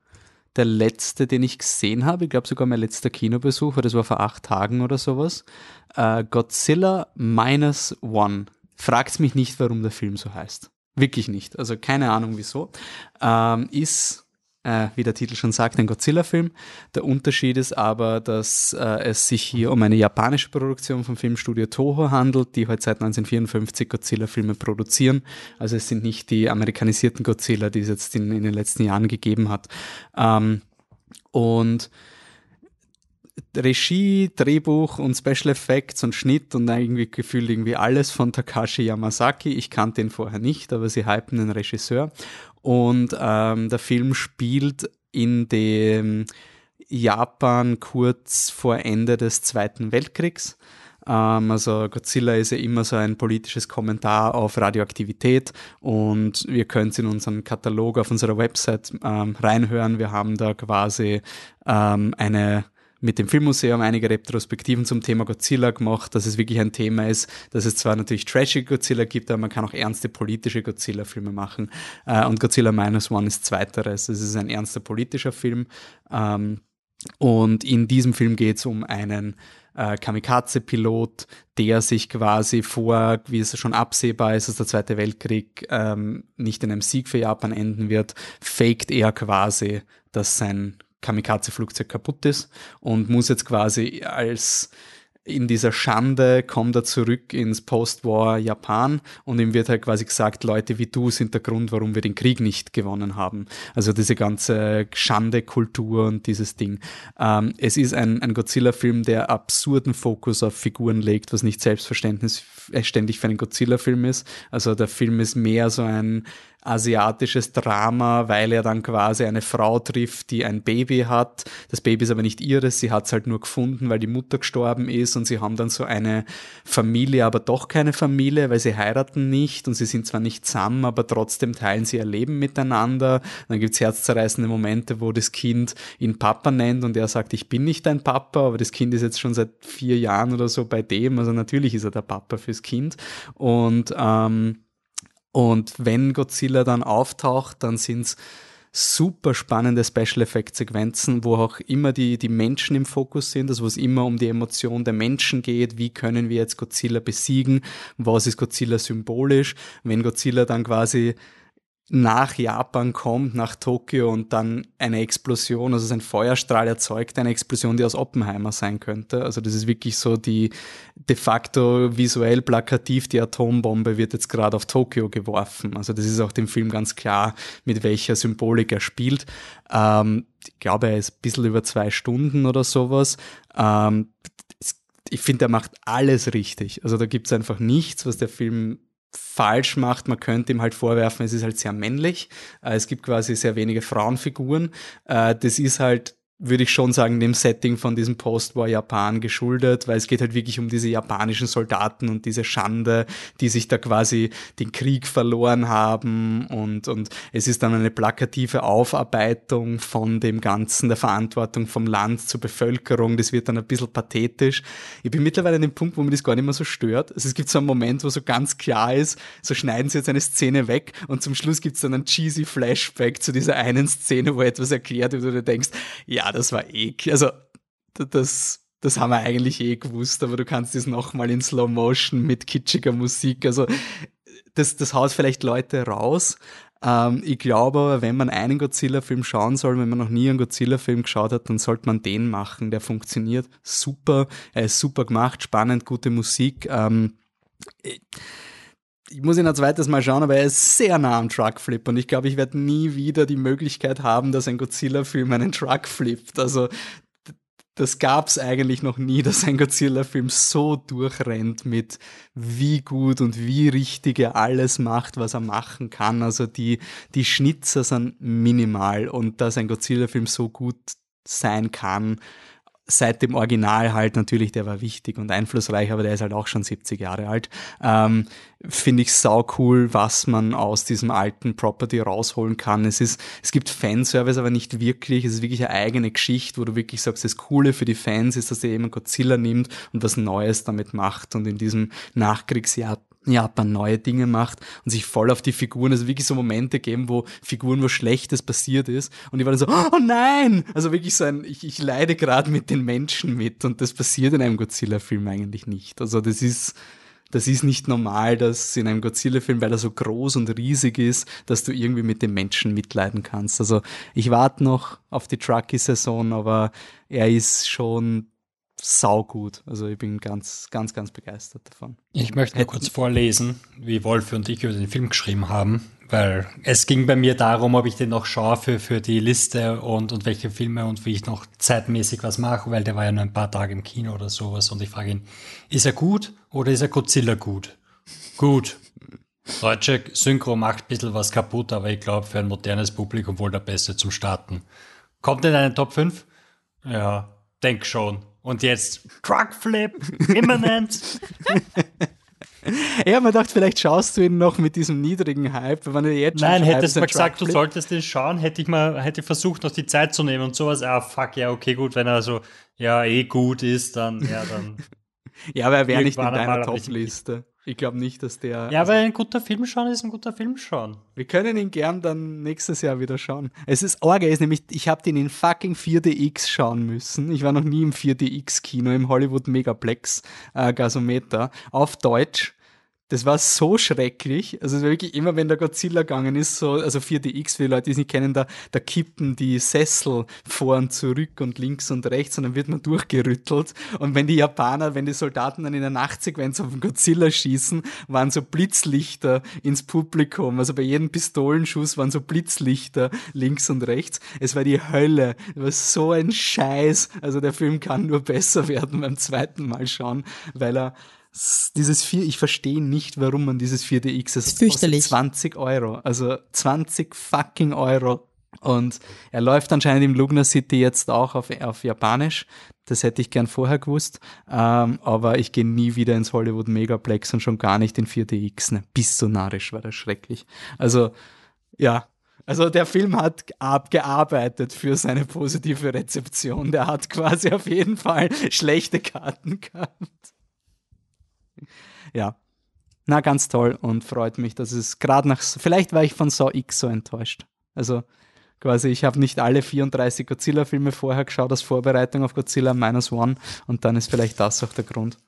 der letzte, den ich gesehen habe, ich glaube sogar mein letzter Kinobesuch, das war vor acht Tagen oder sowas, äh, Godzilla Minus One. Fragt mich nicht, warum der Film so heißt. Wirklich nicht. Also keine Ahnung wieso. Ähm, ist äh, wie der Titel schon sagt, ein Godzilla-Film. Der Unterschied ist aber, dass äh, es sich hier um eine japanische Produktion vom Filmstudio Toho handelt, die heute seit 1954 Godzilla-Filme produzieren. Also es sind nicht die amerikanisierten Godzilla, die es jetzt in, in den letzten Jahren gegeben hat. Ähm, und Regie, Drehbuch und Special Effects und Schnitt und irgendwie gefühlt irgendwie alles von Takashi Yamazaki. Ich kannte ihn vorher nicht, aber sie hypen den Regisseur. Und ähm, der Film spielt in dem Japan kurz vor Ende des Zweiten Weltkriegs. Ähm, also Godzilla ist ja immer so ein politisches Kommentar auf Radioaktivität und wir können es in unserem Katalog auf unserer Website ähm, reinhören. Wir haben da quasi ähm, eine mit dem Filmmuseum einige Retrospektiven zum Thema Godzilla gemacht, dass es wirklich ein Thema ist, dass es zwar natürlich trashige Godzilla gibt, aber man kann auch ernste politische Godzilla-Filme machen. Äh, und Godzilla Minus One ist zweiteres. Es ist ein ernster politischer Film. Ähm, und in diesem Film geht es um einen äh, Kamikaze-Pilot, der sich quasi vor, wie es schon absehbar ist, dass der Zweite Weltkrieg ähm, nicht in einem Sieg für Japan enden wird, faked er quasi, dass sein Kamikaze-Flugzeug kaputt ist und muss jetzt quasi als in dieser Schande kommt er zurück ins Post-War Japan und ihm wird halt quasi gesagt, Leute wie du sind der Grund, warum wir den Krieg nicht gewonnen haben. Also diese ganze Schande-Kultur und dieses Ding. Ähm, es ist ein, ein Godzilla-Film, der absurden Fokus auf Figuren legt, was nicht selbstverständlich für einen Godzilla-Film ist. Also der Film ist mehr so ein asiatisches Drama, weil er dann quasi eine Frau trifft, die ein Baby hat. Das Baby ist aber nicht ihres, sie hat es halt nur gefunden, weil die Mutter gestorben ist und sie haben dann so eine Familie, aber doch keine Familie, weil sie heiraten nicht und sie sind zwar nicht zusammen, aber trotzdem teilen sie ihr Leben miteinander. Dann gibt es herzzerreißende Momente, wo das Kind ihn Papa nennt und er sagt, ich bin nicht dein Papa, aber das Kind ist jetzt schon seit vier Jahren oder so bei dem, also natürlich ist er der Papa fürs Kind und ähm, und wenn Godzilla dann auftaucht, dann sind es super spannende Special Effect Sequenzen, wo auch immer die, die Menschen im Fokus sind, also wo es immer um die Emotion der Menschen geht, wie können wir jetzt Godzilla besiegen, was ist Godzilla symbolisch, wenn Godzilla dann quasi nach Japan kommt, nach Tokio und dann eine Explosion, also sein Feuerstrahl erzeugt eine Explosion, die aus Oppenheimer sein könnte. Also das ist wirklich so die de facto visuell plakativ, die Atombombe wird jetzt gerade auf Tokio geworfen. Also das ist auch dem Film ganz klar, mit welcher Symbolik er spielt. Ähm, ich glaube, er ist ein bisschen über zwei Stunden oder sowas. Ähm, ich finde, er macht alles richtig. Also da gibt es einfach nichts, was der Film falsch macht. Man könnte ihm halt vorwerfen, es ist halt sehr männlich. Äh, es gibt quasi sehr wenige Frauenfiguren. Äh, das ist halt würde ich schon sagen, dem Setting von diesem Post-War-Japan geschuldet, weil es geht halt wirklich um diese japanischen Soldaten und diese Schande, die sich da quasi den Krieg verloren haben und, und es ist dann eine plakative Aufarbeitung von dem Ganzen, der Verantwortung vom Land zur Bevölkerung, das wird dann ein bisschen pathetisch. Ich bin mittlerweile an dem Punkt, wo mir das gar nicht mehr so stört. Also es gibt so einen Moment, wo so ganz klar ist, so schneiden sie jetzt eine Szene weg und zum Schluss gibt es dann einen cheesy Flashback zu dieser einen Szene, wo etwas erklärt wird, wo du denkst, ja, das war eh, also das, das haben wir eigentlich eh gewusst, aber du kannst das nochmal in Slow Motion mit kitschiger Musik, also das, das haut vielleicht Leute raus. Ähm, ich glaube aber, wenn man einen Godzilla-Film schauen soll, wenn man noch nie einen Godzilla-Film geschaut hat, dann sollte man den machen. Der funktioniert super, er ist super gemacht, spannend, gute Musik. Ähm, ich muss ihn ein zweites Mal schauen, aber er ist sehr nah am Truckflip und ich glaube, ich werde nie wieder die Möglichkeit haben, dass ein Godzilla-Film einen Truck flippt. Also das gab es eigentlich noch nie, dass ein Godzilla-Film so durchrennt mit wie gut und wie richtig er alles macht, was er machen kann. Also die, die Schnitzer sind minimal und dass ein Godzilla-Film so gut sein kann, seit dem Original halt natürlich, der war wichtig und einflussreich, aber der ist halt auch schon 70 Jahre alt. Ähm, Finde ich sau cool, was man aus diesem alten Property rausholen kann. Es ist, es gibt Fanservice, aber nicht wirklich. Es ist wirklich eine eigene Geschichte, wo du wirklich sagst, das Coole für die Fans ist, dass der jemand Godzilla nimmt und was Neues damit macht und in diesem Nachkriegsjahr Japan neue Dinge macht und sich voll auf die Figuren, also wirklich so Momente geben, wo Figuren, wo Schlechtes passiert ist und ich war dann so, oh nein! Also wirklich so ein, ich, ich leide gerade mit den Menschen mit und das passiert in einem Godzilla-Film eigentlich nicht. Also das ist, das ist nicht normal, dass in einem Godzilla-Film, weil er so groß und riesig ist, dass du irgendwie mit dem Menschen mitleiden kannst. Also ich warte noch auf die Trucky-Saison, aber er ist schon saugut. Also ich bin ganz, ganz, ganz begeistert davon. Ich möchte nur kurz vorlesen, wie Wolf und ich über den Film geschrieben haben, weil es ging bei mir darum, ob ich den noch schaue für, für die Liste und, und welche Filme und wie ich noch zeitmäßig was mache, weil der war ja nur ein paar Tage im Kino oder sowas und ich frage ihn, ist er gut oder ist er Godzilla gut? Gut. Deutsche Synchro macht ein bisschen was kaputt, aber ich glaube für ein modernes Publikum wohl der Beste zum Starten. Kommt in einen Top 5? Ja, denk schon. Und jetzt Truckflip, imminent. <laughs> Ja, man dachte, vielleicht schaust du ihn noch mit diesem niedrigen Hype, wenn er jetzt Nein, hättest du mal gesagt, du solltest den schauen, hätte ich mal, hätte versucht, noch die Zeit zu nehmen und sowas. Ah, fuck, ja, okay, gut, wenn er so, ja, eh gut ist, dann, ja, dann. <laughs> ja, aber er wäre nicht in deiner Top-Liste. Ich glaube nicht, dass der. Ja, aber ein guter Film schauen ist ein guter Film schauen. Wir können ihn gern dann nächstes Jahr wieder schauen. Es ist Orga, ist nämlich, ich habe den in fucking 4DX schauen müssen. Ich war noch nie im 4DX-Kino, im Hollywood Megaplex äh, Gasometer, auf Deutsch das war so schrecklich. Also wirklich immer, wenn der Godzilla gegangen ist, so, also 4DX, für die Leute, die es nicht kennen, da, da kippen die Sessel vor und zurück und links und rechts und dann wird man durchgerüttelt. Und wenn die Japaner, wenn die Soldaten dann in der Nachtsequenz auf den Godzilla schießen, waren so Blitzlichter ins Publikum. Also bei jedem Pistolenschuss waren so Blitzlichter links und rechts. Es war die Hölle. Es war so ein Scheiß. Also der Film kann nur besser werden beim zweiten Mal schauen, weil er dieses 4, ich verstehe nicht, warum man dieses 4DX, es kostet 20 Euro, also 20 fucking Euro. Und er läuft anscheinend im Lugner City jetzt auch auf, auf Japanisch. Das hätte ich gern vorher gewusst. Ähm, aber ich gehe nie wieder ins Hollywood Megaplex und schon gar nicht in 4DX. Ne? Bis so narrisch war das schrecklich. Also, ja. Also der Film hat abgearbeitet für seine positive Rezeption. Der hat quasi auf jeden Fall schlechte Karten gehabt ja. Na, ganz toll und freut mich, dass es gerade nach, vielleicht war ich von Saw X so enttäuscht. Also quasi, ich habe nicht alle 34 Godzilla-Filme vorher geschaut als Vorbereitung auf Godzilla Minus One und dann ist vielleicht das auch der Grund.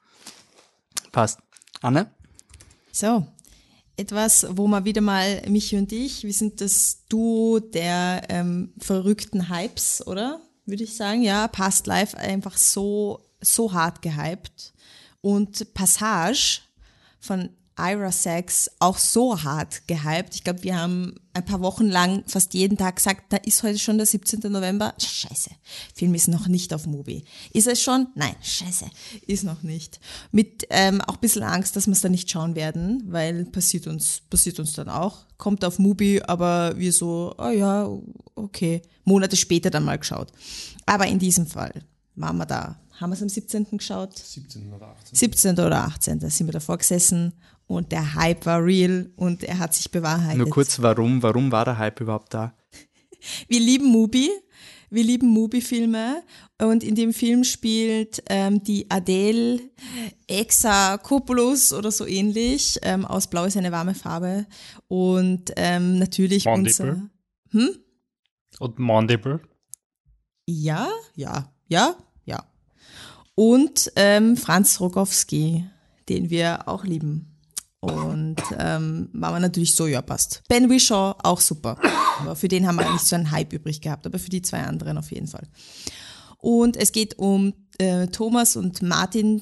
Passt. Anne? So, etwas, wo man wieder mal, Michi und ich, wir sind das Duo der ähm, verrückten Hypes, oder? Würde ich sagen, ja, Past Life einfach so, so hart gehypt. Und Passage von Ira Sachs auch so hart gehypt. Ich glaube, wir haben ein paar Wochen lang fast jeden Tag gesagt, da ist heute schon der 17. November. Scheiße, Film ist noch nicht auf Movie. Ist es schon? Nein, scheiße, ist noch nicht. Mit ähm, auch ein bisschen Angst, dass wir es dann nicht schauen werden, weil passiert uns, passiert uns dann auch. Kommt auf Movie, aber wir so, oh ja, okay, Monate später dann mal geschaut. Aber in diesem Fall waren wir da haben wir es am 17. geschaut? 17. oder 18. 17. oder 18. Da sind wir davor gesessen und der Hype war real und er hat sich bewahrheitet. Nur kurz, warum, warum war der Hype überhaupt da? <laughs> Wir lieben Mubi. Wir lieben Mubi-Filme und in dem Film spielt ähm, die Adele Exarchopoulos oder so ähnlich. Ähm, aus Blau ist eine warme Farbe und ähm, natürlich Mandible. unser... Hm? Und Mandible? Ja, ja, ja, und ähm, Franz Rogowski, den wir auch lieben. Und ähm, war man natürlich so, ja, passt. Ben Wishaw auch super. Aber für den haben wir nicht so einen Hype übrig gehabt, aber für die zwei anderen auf jeden Fall. Und es geht um äh, Thomas und Martin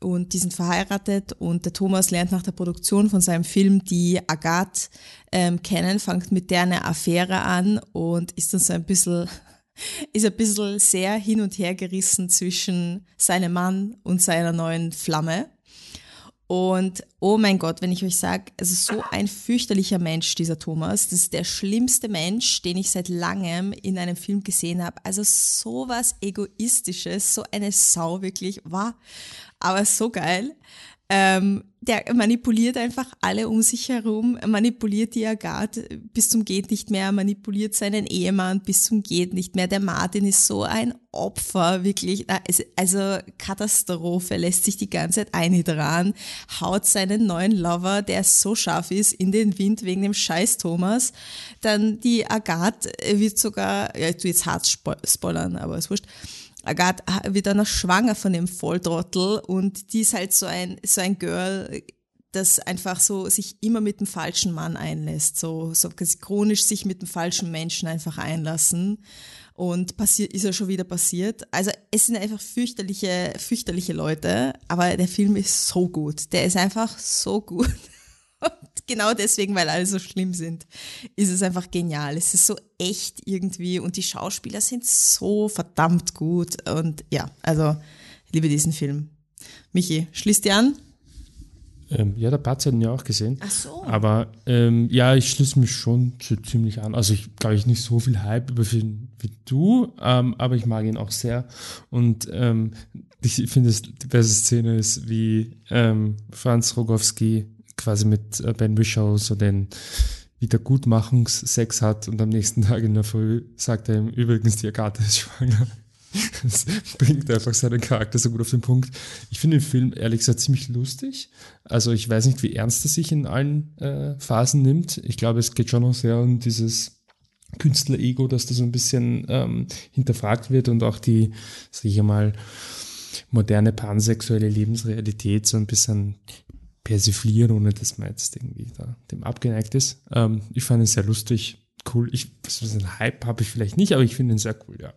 und die sind verheiratet und der Thomas lernt nach der Produktion von seinem Film die Agathe ähm, kennen, fängt mit der eine Affäre an und ist dann so ein bisschen <laughs> ist ein bisschen sehr hin und her gerissen zwischen seinem Mann und seiner neuen Flamme. Und oh mein Gott, wenn ich euch sage, also so ein fürchterlicher Mensch, dieser Thomas, das ist der schlimmste Mensch, den ich seit langem in einem Film gesehen habe. Also sowas Egoistisches, so eine Sau wirklich, war aber so geil. Ähm, der manipuliert einfach alle um sich herum, manipuliert die Agathe bis zum Geht nicht mehr, manipuliert seinen Ehemann bis zum Geht nicht mehr. Der Martin ist so ein Opfer, wirklich, also Katastrophe, lässt sich die ganze Zeit einhydran, haut seinen neuen Lover, der so scharf ist, in den Wind wegen dem Scheiß Thomas. Dann die Agathe wird sogar, ja, ich tu jetzt hart spoilern, aber ist wurscht Agathe wird dann noch schwanger von dem Volltrottel und die ist halt so ein, so ein Girl, das einfach so sich immer mit dem falschen Mann einlässt, so, so chronisch sich mit dem falschen Menschen einfach einlassen. Und passiert, ist ja schon wieder passiert. Also es sind einfach fürchterliche, fürchterliche Leute, aber der Film ist so gut. Der ist einfach so gut. Und genau deswegen, weil alle so schlimm sind, ist es einfach genial. Es ist so echt irgendwie und die Schauspieler sind so verdammt gut. Und ja, also ich liebe diesen Film. Michi, schließt dir an? Ähm, ja, der Batz hat ihn ja auch gesehen. Ach so. Aber ähm, ja, ich schließe mich schon so ziemlich an. Also ich glaube ich nicht so viel Hype über Film wie du, ähm, aber ich mag ihn auch sehr. Und ähm, ich finde, die beste Szene ist, wie ähm, Franz Rogowski quasi mit äh, Ben Wishow so den Wiedergutmachungssex hat und am nächsten Tag in der Früh sagt er ihm, übrigens, die Agathe ist schwanger. <laughs> Das bringt einfach seinen Charakter so gut auf den Punkt. Ich finde den Film ehrlich gesagt ziemlich lustig. Also ich weiß nicht, wie ernst er sich in allen äh, Phasen nimmt. Ich glaube, es geht schon noch sehr um dieses Künstler-Ego, dass das so ein bisschen ähm, hinterfragt wird und auch die, sag ich mal, moderne pansexuelle Lebensrealität so ein bisschen persiflieren, ohne dass man jetzt irgendwie da dem abgeneigt ist. Ähm, ich fand ihn sehr lustig, cool. Ich, so einen Hype habe ich vielleicht nicht, aber ich finde ihn sehr cool, ja.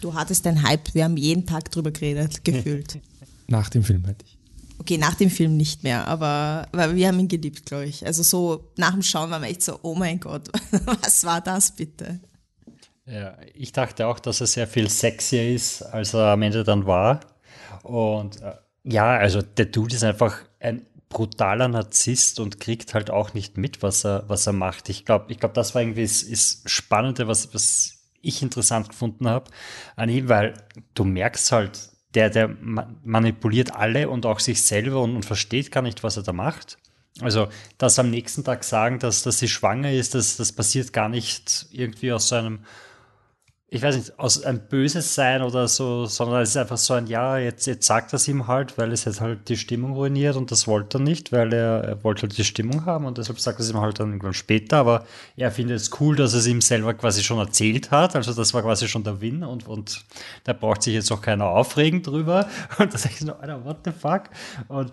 Du hattest einen Hype, wir haben jeden Tag drüber geredet, <laughs> gefühlt. nach dem Film hatte ich. Okay, nach dem Film nicht mehr, aber weil wir haben ihn geliebt, glaube ich. Also so nach dem Schauen waren wir echt so, oh mein Gott, <laughs> was war das bitte? Ja, ich dachte auch, dass er sehr viel sexier ist, als er am Ende dann war. Und äh, ja, also der Dude ist einfach ein brutaler Narzisst und kriegt halt auch nicht mit, was er, was er macht. Ich glaube, ich glaube, das war irgendwie das, ist Spannende, was, was ich interessant gefunden habe an ihm, weil du merkst halt, der, der manipuliert alle und auch sich selber und, und versteht gar nicht, was er da macht. Also, das am nächsten Tag sagen, dass, dass sie schwanger ist, das, das passiert gar nicht irgendwie aus so einem ich weiß nicht, aus ein böses Sein oder so, sondern es ist einfach so ein, ja, jetzt, jetzt sagt das ihm halt, weil es jetzt halt die Stimmung ruiniert und das wollte er nicht, weil er, er wollte halt die Stimmung haben und deshalb sagt er es ihm halt dann irgendwann später, aber er findet es cool, dass er es ihm selber quasi schon erzählt hat, also das war quasi schon der Win und, und da braucht sich jetzt auch keiner aufregen drüber. <laughs> Und da sage ich so, Alter, what the fuck? Und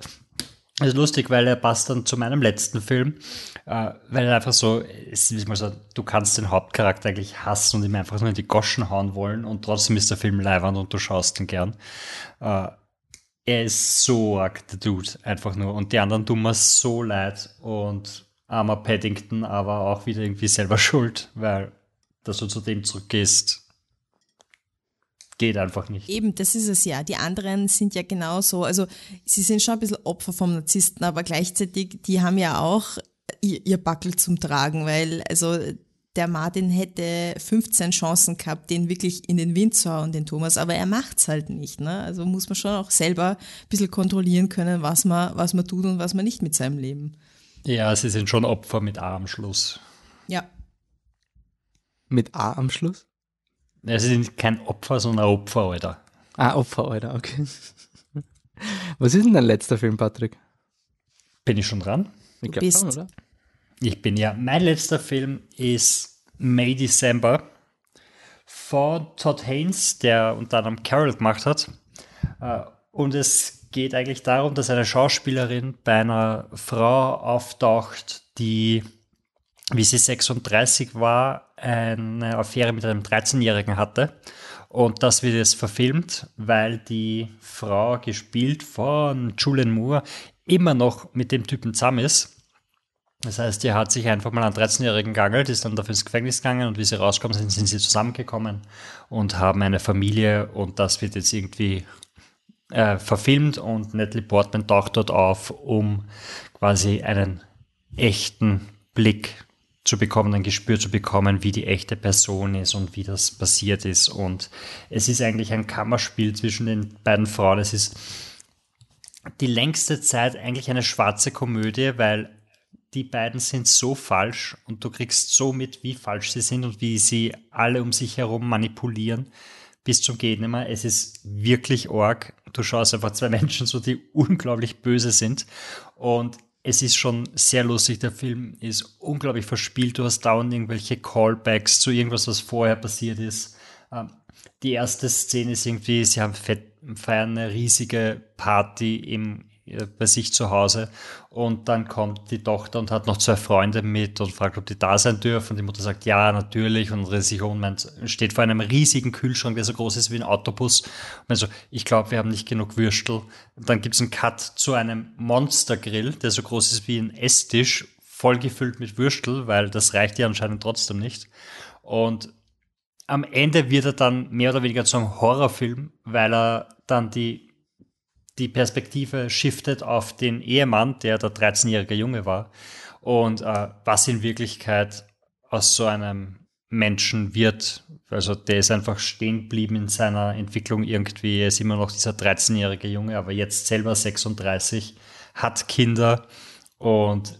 das ist lustig, weil er passt dann zu meinem letzten Film, äh, weil er einfach so, es ist mal so, du kannst den Hauptcharakter eigentlich hassen und ihm einfach nur in die Goschen hauen wollen und trotzdem ist der Film leiwand und du schaust ihn gern. Äh, er ist so arg der Dude, einfach nur. Und die anderen tun mir so leid und armer Paddington aber auch wieder irgendwie selber <laughs> schuld, weil dass du zu dem zurückgehst, geht einfach nicht. Eben, das ist es ja. Die anderen sind ja genauso. Also sie sind schon ein bisschen Opfer vom Narzissten, aber gleichzeitig, die haben ja auch ihr, ihr Backel zum Tragen, weil also der Martin hätte 15 Chancen gehabt, den wirklich in den Wind zu hauen, den Thomas, aber er macht's halt nicht. Ne? Also muss man schon auch selber ein bisschen kontrollieren können, was man, was man tut und was man nicht mit seinem Leben. Ja, sie sind schon Opfer mit A am Schluss. Ja. Mit A am Schluss? Sie sind kein Opfer, sondern Opfer, Alter. Ah, Opfer, Alter, okay. Was ist denn dein letzter Film, Patrick? Bin ich schon dran? Ich du bist. Schon, oder? Ich bin ja. Mein letzter Film ist May December von Todd Haynes, der unter anderem Carol gemacht hat. Äh, und es geht eigentlich darum, dass eine Schauspielerin bei einer Frau auftaucht, die, wie sie 36 war, eine Affäre mit einem 13-Jährigen hatte. Und das wird jetzt verfilmt, weil die Frau, gespielt von Julian Moore, immer noch mit dem Typen zusammen ist. Das heißt, die hat sich einfach mal einen 13-Jährigen geangelt, ist dann dafür ins Gefängnis gegangen und wie sie rauskommen sind, sind sie zusammengekommen und haben eine Familie und das wird jetzt irgendwie äh, verfilmt und Natalie Portman taucht dort auf, um quasi einen echten Blick zu bekommen, ein Gespür zu bekommen, wie die echte Person ist und wie das passiert ist. Und es ist eigentlich ein Kammerspiel zwischen den beiden Frauen. Es ist die längste Zeit eigentlich eine schwarze Komödie, weil die beiden sind so falsch und du kriegst so mit, wie falsch sie sind und wie sie alle um sich herum manipulieren bis zum Gehtnimmer. Es ist wirklich arg. Du schaust einfach zwei <laughs> Menschen so, die unglaublich böse sind und es ist schon sehr lustig. Der Film ist unglaublich verspielt. Du hast dauernd irgendwelche Callbacks zu irgendwas, was vorher passiert ist. Ähm, die erste Szene ist irgendwie, sie haben feiern eine riesige Party im, bei sich zu Hause und dann kommt die Tochter und hat noch zwei Freunde mit und fragt, ob die da sein dürfen. Und die Mutter sagt, ja, natürlich. Und unsere Sohn meint, steht vor einem riesigen Kühlschrank, der so groß ist wie ein Autobus. Und meint so, ich glaube, wir haben nicht genug Würstel. Und dann gibt es einen Cut zu einem Monstergrill, der so groß ist wie ein Esstisch, vollgefüllt mit Würstel, weil das reicht ja anscheinend trotzdem nicht. Und am Ende wird er dann mehr oder weniger zu einem Horrorfilm, weil er dann die, die Perspektive shiftet auf den Ehemann, der der 13-jährige Junge war. Und äh, was in Wirklichkeit aus so einem Menschen wird. Also der ist einfach stehen geblieben in seiner Entwicklung irgendwie. Er ist immer noch dieser 13-jährige Junge, aber jetzt selber 36, hat Kinder und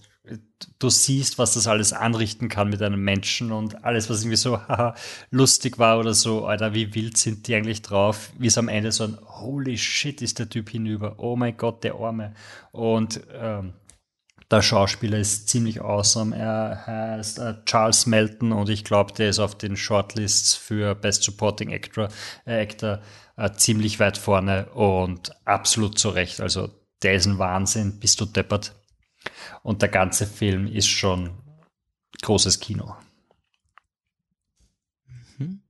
du siehst, was das alles anrichten kann mit einem Menschen und alles, was irgendwie so <laughs> haha, lustig war oder so, Alter, wie wild sind die eigentlich drauf, wie es am Ende so ein Holy shit ist der Typ hinüber, oh mein Gott, der Arme. Und ähm, der Schauspieler ist ziemlich awesome. Er heißt äh, Charles Melton und ich glaube, der ist auf den Shortlists für Best Supporting Actor, äh, Actor äh, ziemlich weit vorne und absolut zu Recht. Also der ist ein Wahnsinn, bist du deppert. Und der ganze Film ist schon großes Kino. Mhm.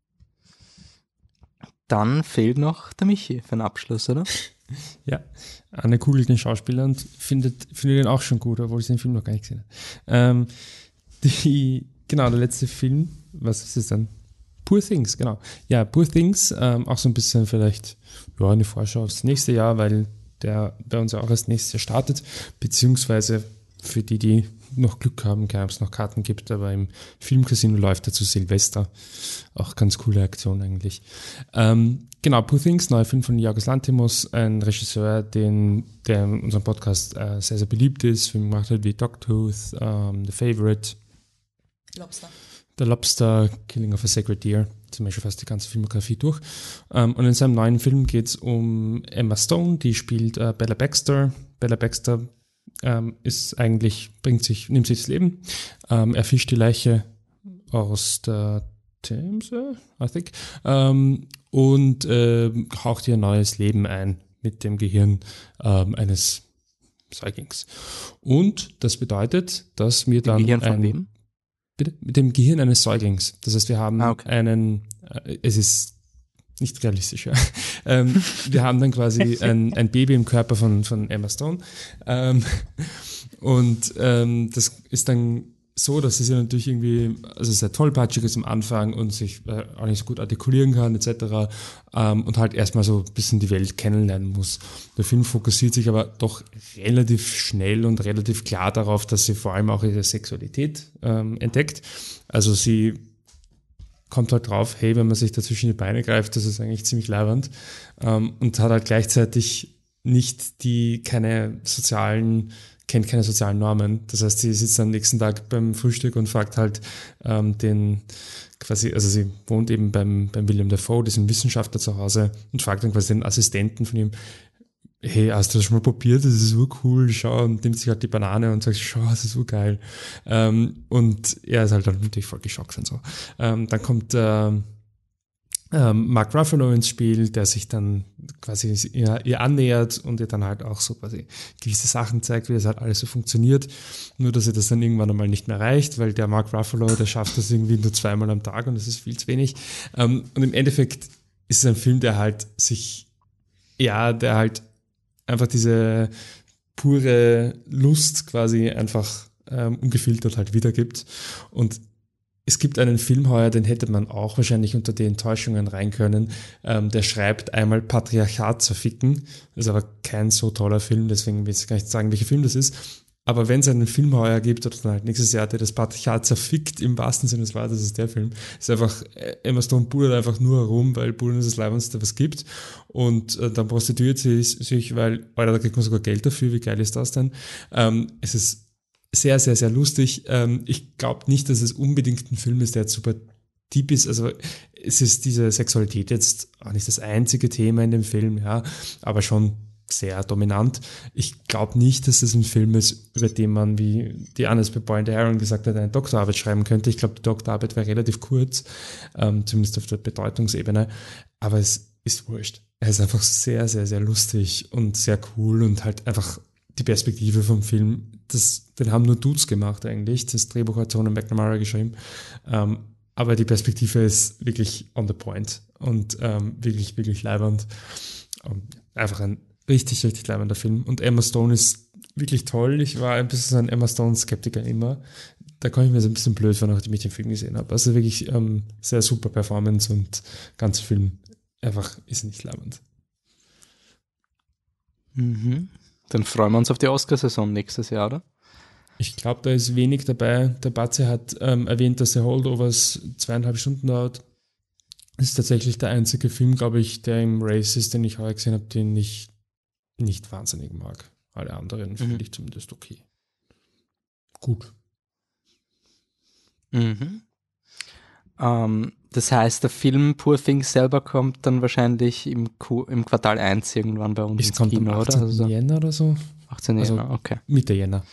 Dann fehlt noch der Michi für den Abschluss, oder? <laughs> Ja, Anne kugelt den Schauspieler und findet, findet ihn auch schon gut, obwohl sie den Film noch gar nicht gesehen hat. Ähm, <laughs> die, genau, der letzte Film, was ist es dann? Poor Things, genau. Ja, Poor Things, ähm, auch so ein bisschen vielleicht ja, eine Vorschau aufs nächste Jahr, weil der bei uns auch erst nächstes Jahr startet, beziehungsweise für die, die noch Glück haben, ob es noch Karten gibt, aber im Filmcasino läuft er zu Silvester. Auch ganz coole Aktion eigentlich. Ähm, genau, Poor Things, neuer Film von Jorgos Lantimos, ein Regisseur, den, der in unserem Podcast äh, sehr, sehr beliebt ist, Film gemacht hat wie Dogtooth, ähm, The Favorite, Lobster. The Lobster, Killing of a Sacred Deer, zum Beispiel fast die ganze Filmografie durch. Ähm, und in seinem neuen Film geht es um Emma Stone, die spielt äh, Bella Baxter. Bella Baxter ähm, ist eigentlich, bringt sich, nimmt sich das Leben. Ähm, er fischt die Leiche aus der Themse, I think, ähm, und äh, haucht ihr neues Leben ein mit dem Gehirn ähm, eines Säuglings. Und das bedeutet, dass wir dann. Gehirn von ein, wem? Bitte? Mit dem Gehirn eines Säuglings. Das heißt, wir haben Ah, okay. einen, äh, es ist nicht realistisch, ja. <laughs> ähm, wir haben dann quasi <laughs> ein, ein Baby im Körper von, von Emma Stone. Ähm, und ähm, das ist dann so, dass sie natürlich irgendwie, also sehr tollpatschig ist am Anfang und sich äh, auch nicht so gut artikulieren kann, etc. Ähm, und halt erstmal so ein bisschen die Welt kennenlernen muss. Der Film fokussiert sich aber doch relativ schnell und relativ klar darauf, dass sie vor allem auch ihre Sexualität ähm, entdeckt. Also sie kommt halt drauf, hey, wenn man sich da zwischen die Beine greift, das ist eigentlich ziemlich leibernd ähm, und hat halt gleichzeitig nicht die, keine sozialen, kennt keine sozialen Normen. Das heißt, sie sitzt am nächsten Tag beim Frühstück und fragt halt ähm, den, quasi, also sie wohnt eben beim, beim William Dafoe, diesem Wissenschaftler zu Hause und fragt dann quasi den Assistenten von ihm, hey, hast du das schon mal probiert? Das ist so cool, schau, und nimmt sich halt die Banane und sagt, schau, das ist so geil. Ähm, und er ist halt dann natürlich voll geschockt und so. Ähm, dann kommt äh, ähm, Mark Ruffalo ins Spiel, der sich dann quasi ihr, ihr annähert und ihr dann halt auch so quasi gewisse Sachen zeigt, wie das halt alles so funktioniert. Nur, dass ihr das dann irgendwann einmal nicht mehr reicht, weil der Mark Ruffalo, der schafft das irgendwie nur zweimal am Tag und das ist viel zu wenig. Ähm, und im Endeffekt ist es ein Film, der halt sich, ja, der halt einfach diese pure Lust quasi einfach ähm, ungefiltert halt wiedergibt. Und es gibt einen Film heuer, den hätte man auch wahrscheinlich unter die Enttäuschungen rein können. Ähm, der schreibt einmal Patriarchat zerficken. Das ist aber kein so toller Film, deswegen will ich gar nicht sagen, welcher Film das ist. Aber wenn es einen Film heuer gibt, oder dann halt nächstes Jahr, der das Patriarchat zerfickt, im wahrsten Sinne des Wortes, ist der Film. Ist einfach, äh, Emma Stone pudert einfach nur herum, weil Pudern ist das Leibendste, was gibt. Und äh, dann prostituiert sie sich, weil, Alter, da kriegt man sogar Geld dafür, wie geil ist das denn? Ähm, es ist sehr, sehr, sehr lustig. Ähm, ich glaube nicht, dass es unbedingt ein Film ist, der jetzt super deep ist. Also es ist diese Sexualität jetzt auch nicht das einzige Thema in dem Film, ja, aber schon sehr dominant. Ich glaube nicht, dass es ein Film ist, über den man, wie die Annes bei Boy Aaron gesagt hat, eine Doktorarbeit schreiben könnte. Ich glaube, die Doktorarbeit wäre relativ kurz, ähm, zumindest auf der Bedeutungsebene. Aber es ist wurscht. Er ist einfach sehr, sehr, sehr lustig und sehr cool und halt einfach die Perspektive vom Film. Das, den haben nur Dudes gemacht eigentlich. Das Drehbuch hat Tony McNamara geschrieben. Ähm, aber die Perspektive ist wirklich on the point und ähm, wirklich, wirklich leibernd. Um, einfach ein richtig, richtig leibender Film. Und Emma Stone ist wirklich toll. Ich war ein bisschen ein Emma Stone-Skeptiker immer. Da komme ich mir so ein bisschen blöd vor, nachdem ich den Film gesehen habe. Also wirklich ähm, sehr super Performance und ganz Film einfach ist nicht leibend. Mhm. Dann freuen wir uns auf die Oscarsaison nächstes Jahr, oder? Ich glaube, da ist wenig dabei. Der Batze hat ähm, erwähnt, dass der Holdovers zweieinhalb Stunden dauert. Das ist tatsächlich der einzige Film, glaube ich, der im Race ist, den ich heute gesehen habe, den ich nicht wahnsinnig mag. Alle anderen mhm. finde ich zumindest okay. Gut. Mhm. Ähm, das heißt, der Film Poor Things selber kommt dann wahrscheinlich im, Q im Quartal 1 irgendwann bei uns es ins kommt Kino, am 18. oder? Also, Jänner oder so. 18. Also Jänner, okay. Mitte Jänner.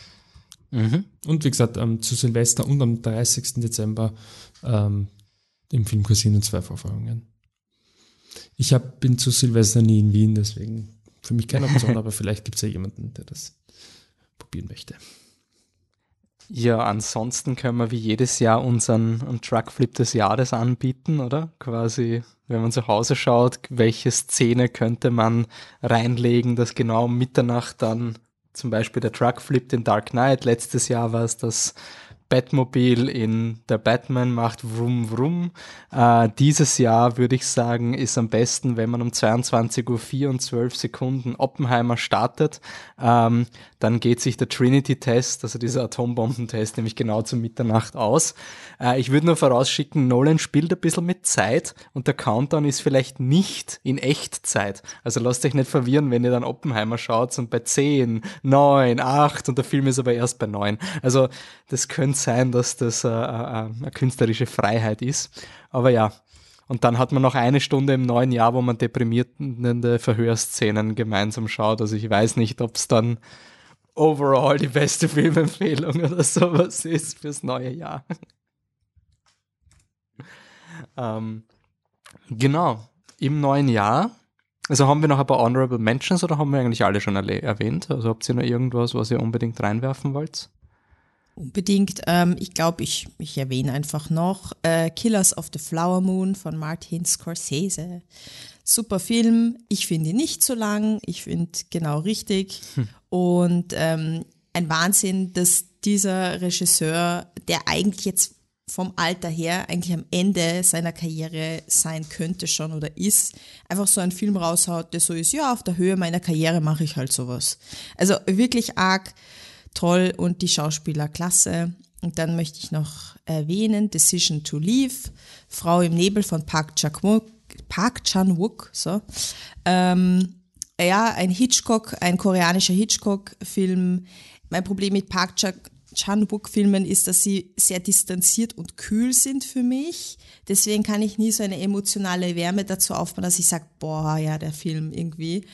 Mhm. Und wie gesagt, ähm, zu Silvester und am 30. Dezember ähm, im Filmcasino zwei Vorführungen. Ich hab, bin zu Silvester nie in Wien, deswegen für mich keine Option, aber vielleicht gibt es ja jemanden, der das probieren möchte. Ja, ansonsten können wir wie jedes Jahr unseren Truckflip des Jahres anbieten, oder? Quasi, wenn man zu Hause schaut, welche Szene könnte man reinlegen, dass genau um Mitternacht dann zum Beispiel der Truckflip in Dark Knight, letztes Jahr war es das Batmobil in der Batman macht Vroom Vroom. Äh, dieses Jahr würde ich sagen, ist am besten, wenn man um 22.04 Uhr und 12 Sekunden Oppenheimer startet. Ähm, dann geht sich der Trinity-Test, also dieser Atombombentest, nämlich genau zu Mitternacht aus. Äh, ich würde nur vorausschicken, Nolan spielt ein bisschen mit Zeit und der Countdown ist vielleicht nicht in Echtzeit. Also lasst euch nicht verwirren, wenn ihr dann Oppenheimer schaut und bei 10, 9, 8 und der Film ist aber erst bei 9. Also das könnte sein, dass das äh, äh, eine künstlerische Freiheit ist. Aber ja, und dann hat man noch eine Stunde im neuen Jahr, wo man deprimierende Verhörszenen gemeinsam schaut. Also ich weiß nicht, ob es dann overall die beste Filmempfehlung oder sowas ist fürs neue Jahr. <laughs> ähm, genau, im neuen Jahr. Also haben wir noch ein paar Honorable Mentions oder haben wir eigentlich alle schon erwähnt? Also habt ihr noch irgendwas, was ihr unbedingt reinwerfen wollt? Unbedingt. Ähm, ich glaube, ich, ich erwähne einfach noch äh, Killers of the Flower Moon von Martin Scorsese. Super Film. Ich finde ihn nicht so lang. Ich finde genau richtig. Hm. Und ähm, ein Wahnsinn, dass dieser Regisseur, der eigentlich jetzt vom Alter her eigentlich am Ende seiner Karriere sein könnte schon oder ist, einfach so einen Film raushaut, der so ist, ja, auf der Höhe meiner Karriere mache ich halt sowas. Also wirklich arg toll und die Schauspieler klasse. Und dann möchte ich noch erwähnen Decision to Leave, Frau im Nebel von Park Chan-wook. Park Chan-wook so. Ähm, ja, ein Hitchcock, ein koreanischer Hitchcock-Film. Mein Problem mit Park Chan-wook-Filmen ist, dass sie sehr distanziert und kühl sind für mich. Deswegen kann ich nie so eine emotionale Wärme dazu aufbauen, dass ich sage, boah, ja, der Film irgendwie.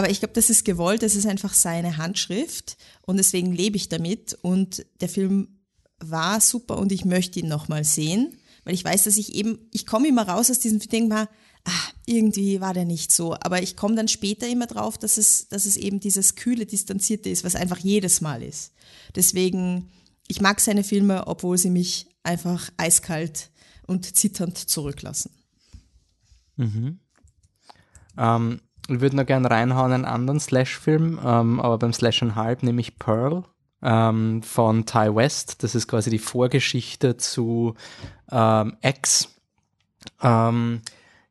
Aber ich glaube, das ist gewollt, das ist einfach seine Handschrift und deswegen lebe ich damit. Und der Film war super und ich möchte ihn nochmal sehen, weil ich weiß, dass ich eben, ich komme immer raus aus diesem Ding mal, ah, irgendwie war der nicht so. Aber ich komme dann später immer drauf, dass es, dass es eben dieses kühle, distanzierte ist, was einfach jedes Mal ist. Deswegen, ich mag seine Filme, obwohl sie mich einfach eiskalt und zitternd zurücklassen. Mhm. Ähm, ich würde noch gerne reinhauen einen anderen Slash-Film, ähm, aber beim Slash and Halb, nämlich Pearl ähm, von Ty West. Das ist quasi die Vorgeschichte zu ähm, X. Ähm,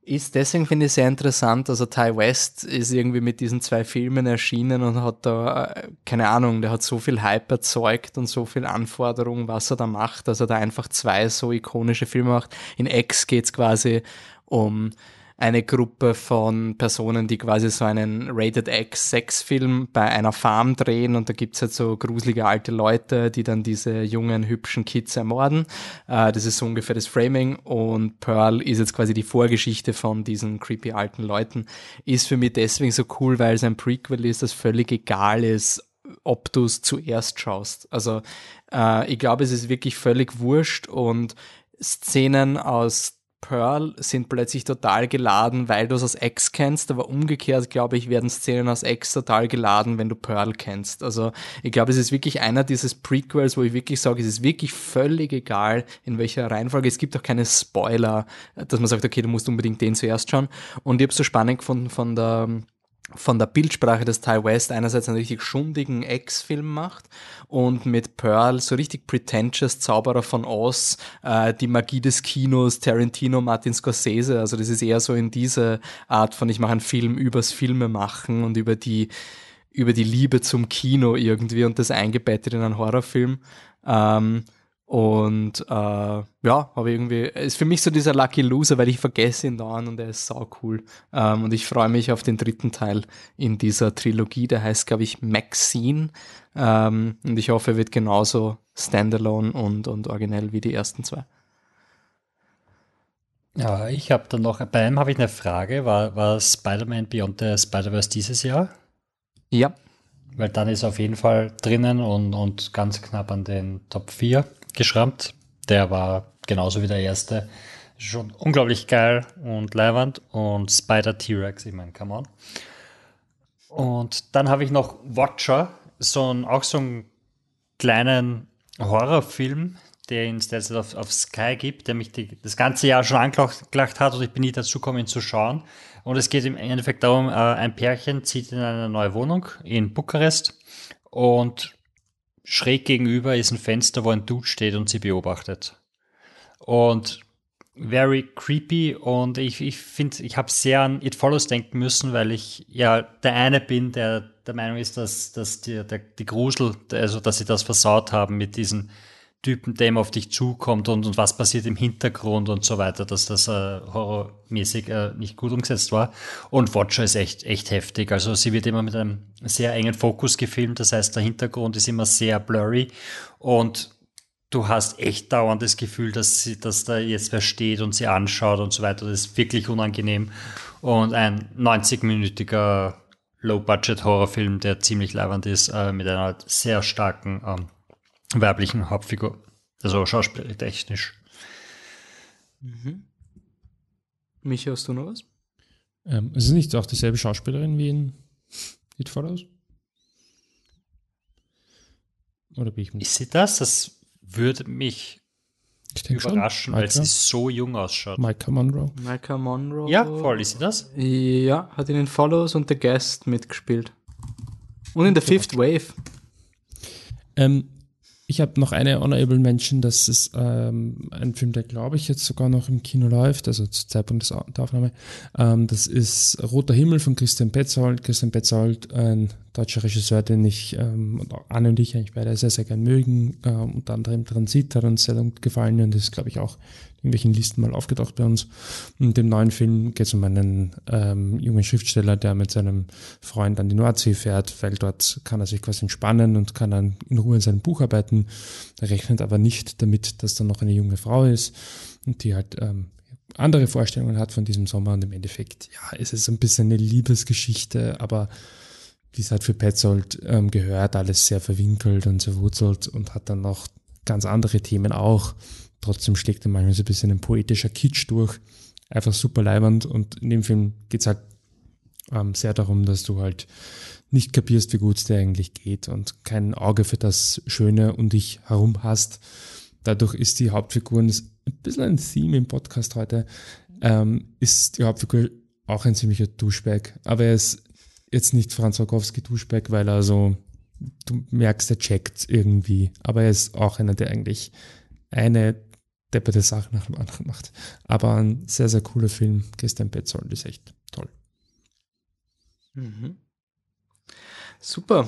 ist deswegen finde ich sehr interessant. Also Ty West ist irgendwie mit diesen zwei Filmen erschienen und hat da, äh, keine Ahnung, der hat so viel Hype erzeugt und so viel Anforderungen, was er da macht, dass er da einfach zwei so ikonische Filme macht. In X geht es quasi um eine Gruppe von Personen, die quasi so einen Rated X Sexfilm bei einer Farm drehen und da gibt's halt so gruselige alte Leute, die dann diese jungen, hübschen Kids ermorden. Äh, das ist so ungefähr das Framing und Pearl ist jetzt quasi die Vorgeschichte von diesen creepy alten Leuten. Ist für mich deswegen so cool, weil es ein Prequel ist, das völlig egal ist, ob du es zuerst schaust. Also äh, ich glaube, es ist wirklich völlig wurscht und Szenen aus Pearl sind plötzlich total geladen, weil du es aus X kennst, aber umgekehrt, glaube ich, werden Szenen aus X total geladen, wenn du Pearl kennst. Also ich glaube, es ist wirklich einer dieses Prequels, wo ich wirklich sage, es ist wirklich völlig egal, in welcher Reihenfolge. Es gibt auch keine Spoiler, dass man sagt, okay, du musst unbedingt den zuerst schauen. Und ich habe so spannend gefunden von der von der Bildsprache, dass Ty West einerseits einen richtig schundigen Ex-Film macht und mit Pearl so richtig pretentious Zauberer von Oz, äh, die Magie des Kinos, Tarantino, Martin Scorsese, also das ist eher so in diese Art von, ich mache einen Film übers Filme machen und über die, über die Liebe zum Kino irgendwie und das eingebettet in einen Horrorfilm. Ähm, und äh, ja, habe irgendwie, ist für mich so dieser Lucky Loser, weil ich vergesse ihn da an und er ist sau cool. Ähm, und ich freue mich auf den dritten Teil in dieser Trilogie, der heißt, glaube ich, Maxine. Ähm, und ich hoffe, er wird genauso standalone und, und originell wie die ersten zwei. Ja, ich habe dann noch, bei einem habe ich eine Frage, war, war Spider-Man Beyond the Spider-Verse dieses Jahr? Ja. Weil dann ist auf jeden Fall drinnen und, und ganz knapp an den Top 4 geschrammt. Der war genauso wie der erste. Schon unglaublich geil und leiwand. Und Spider T-Rex, ich meine, come on. Und dann habe ich noch Watcher, so ein, auch so einen kleinen Horrorfilm, ihn derzeit auf, auf Sky gibt, der mich die, das ganze Jahr schon angelacht hat und ich bin nie dazu gekommen, ihn zu schauen. Und es geht im Endeffekt darum, äh, ein Pärchen zieht in eine neue Wohnung in Bukarest und schräg gegenüber ist ein Fenster, wo ein Dude steht und sie beobachtet. Und very creepy und ich, ich finde, ich habe sehr an It Follows denken müssen, weil ich ja der eine bin, der der Meinung ist, dass, dass die, der, die Grusel, also dass sie das versaut haben mit diesen Typen, der auf dich zukommt und, und was passiert im Hintergrund und so weiter, dass das äh, horrormäßig äh, nicht gut umgesetzt war. Und Watcher ist echt, echt heftig. Also sie wird immer mit einem sehr engen Fokus gefilmt, das heißt, der Hintergrund ist immer sehr blurry und du hast echt dauernd das Gefühl, dass, sie, dass da jetzt wer steht und sie anschaut und so weiter. Das ist wirklich unangenehm. Und ein 90-minütiger Low-Budget-Horrorfilm, der ziemlich leibend ist, äh, mit einer sehr starken ähm, weiblichen Hauptfigur. Also schauspieltechnisch. Mhm. Michi, hast du noch was? Ähm, ist es nicht auch dieselbe Schauspielerin wie in It Follows? Oder bin ich Ist sie das? Das würde mich überraschen, weil sie so jung ausschaut. Micah Monroe. Micah Monroe. Ja, voll, ist sie das? Ja, hat in den Follows und The Guest mitgespielt. Und in The Fifth Wave. Ähm, ich habe noch eine Honorable Mention, das ist ähm, ein Film, der glaube ich jetzt sogar noch im Kino läuft, also zu Zeitpunkt der Aufnahme. Ähm, das ist Roter Himmel von Christian Petzold. Christian Petzold, ein deutscher Regisseur, den ich ähm, und Anne und ich eigentlich beide sehr, sehr gern mögen. Ähm, unter anderem Transit hat uns sehr gut gefallen und ist, glaube ich, auch irgendwelchen Listen mal aufgetaucht bei uns. Und dem neuen Film geht es um einen ähm, jungen Schriftsteller, der mit seinem Freund an die Nordsee fährt, weil dort kann er sich quasi entspannen und kann dann in Ruhe in seinem Buch arbeiten. Er rechnet aber nicht damit, dass da noch eine junge Frau ist und die halt ähm, andere Vorstellungen hat von diesem Sommer und im Endeffekt, ja, es ist ein bisschen eine Liebesgeschichte, aber wie es halt für Petzold ähm, gehört, alles sehr verwinkelt und zerwurzelt und hat dann noch ganz andere Themen auch. Trotzdem schlägt er manchmal so ein bisschen ein poetischer Kitsch durch. Einfach super leibend und in dem Film geht es halt ähm, sehr darum, dass du halt nicht kapierst, wie gut es dir eigentlich geht und kein Auge für das Schöne um dich herum hast. Dadurch ist die Hauptfigur, das ist ein bisschen ein Theme im Podcast heute, ähm, ist die Hauptfigur auch ein ziemlicher Duschbag. Aber er ist jetzt nicht Franz Rogowski Duschbag, weil er so, du merkst, er checkt irgendwie. Aber er ist auch einer, der eigentlich eine depperte Sache nach dem anderen macht. Aber ein sehr, sehr cooler Film. Gestern Petzold ist echt toll. Mhm. Super.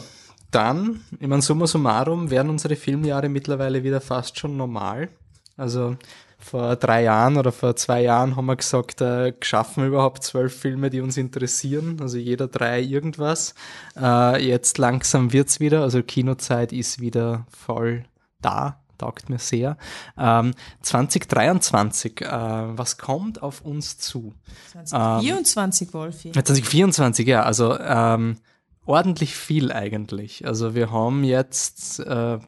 Dann, ich meine, summa summarum, werden unsere Filmjahre mittlerweile wieder fast schon normal. Also vor drei Jahren oder vor zwei Jahren haben wir gesagt, äh, schaffen wir überhaupt zwölf Filme, die uns interessieren, also jeder drei irgendwas. Äh, jetzt langsam wird's wieder, also Kinozeit ist wieder voll da taugt mir sehr. Ähm, 2023, äh, was kommt auf uns zu? 2024, ähm, Wolfi. 2024, ja, also ähm, ordentlich viel eigentlich. Also wir haben jetzt äh,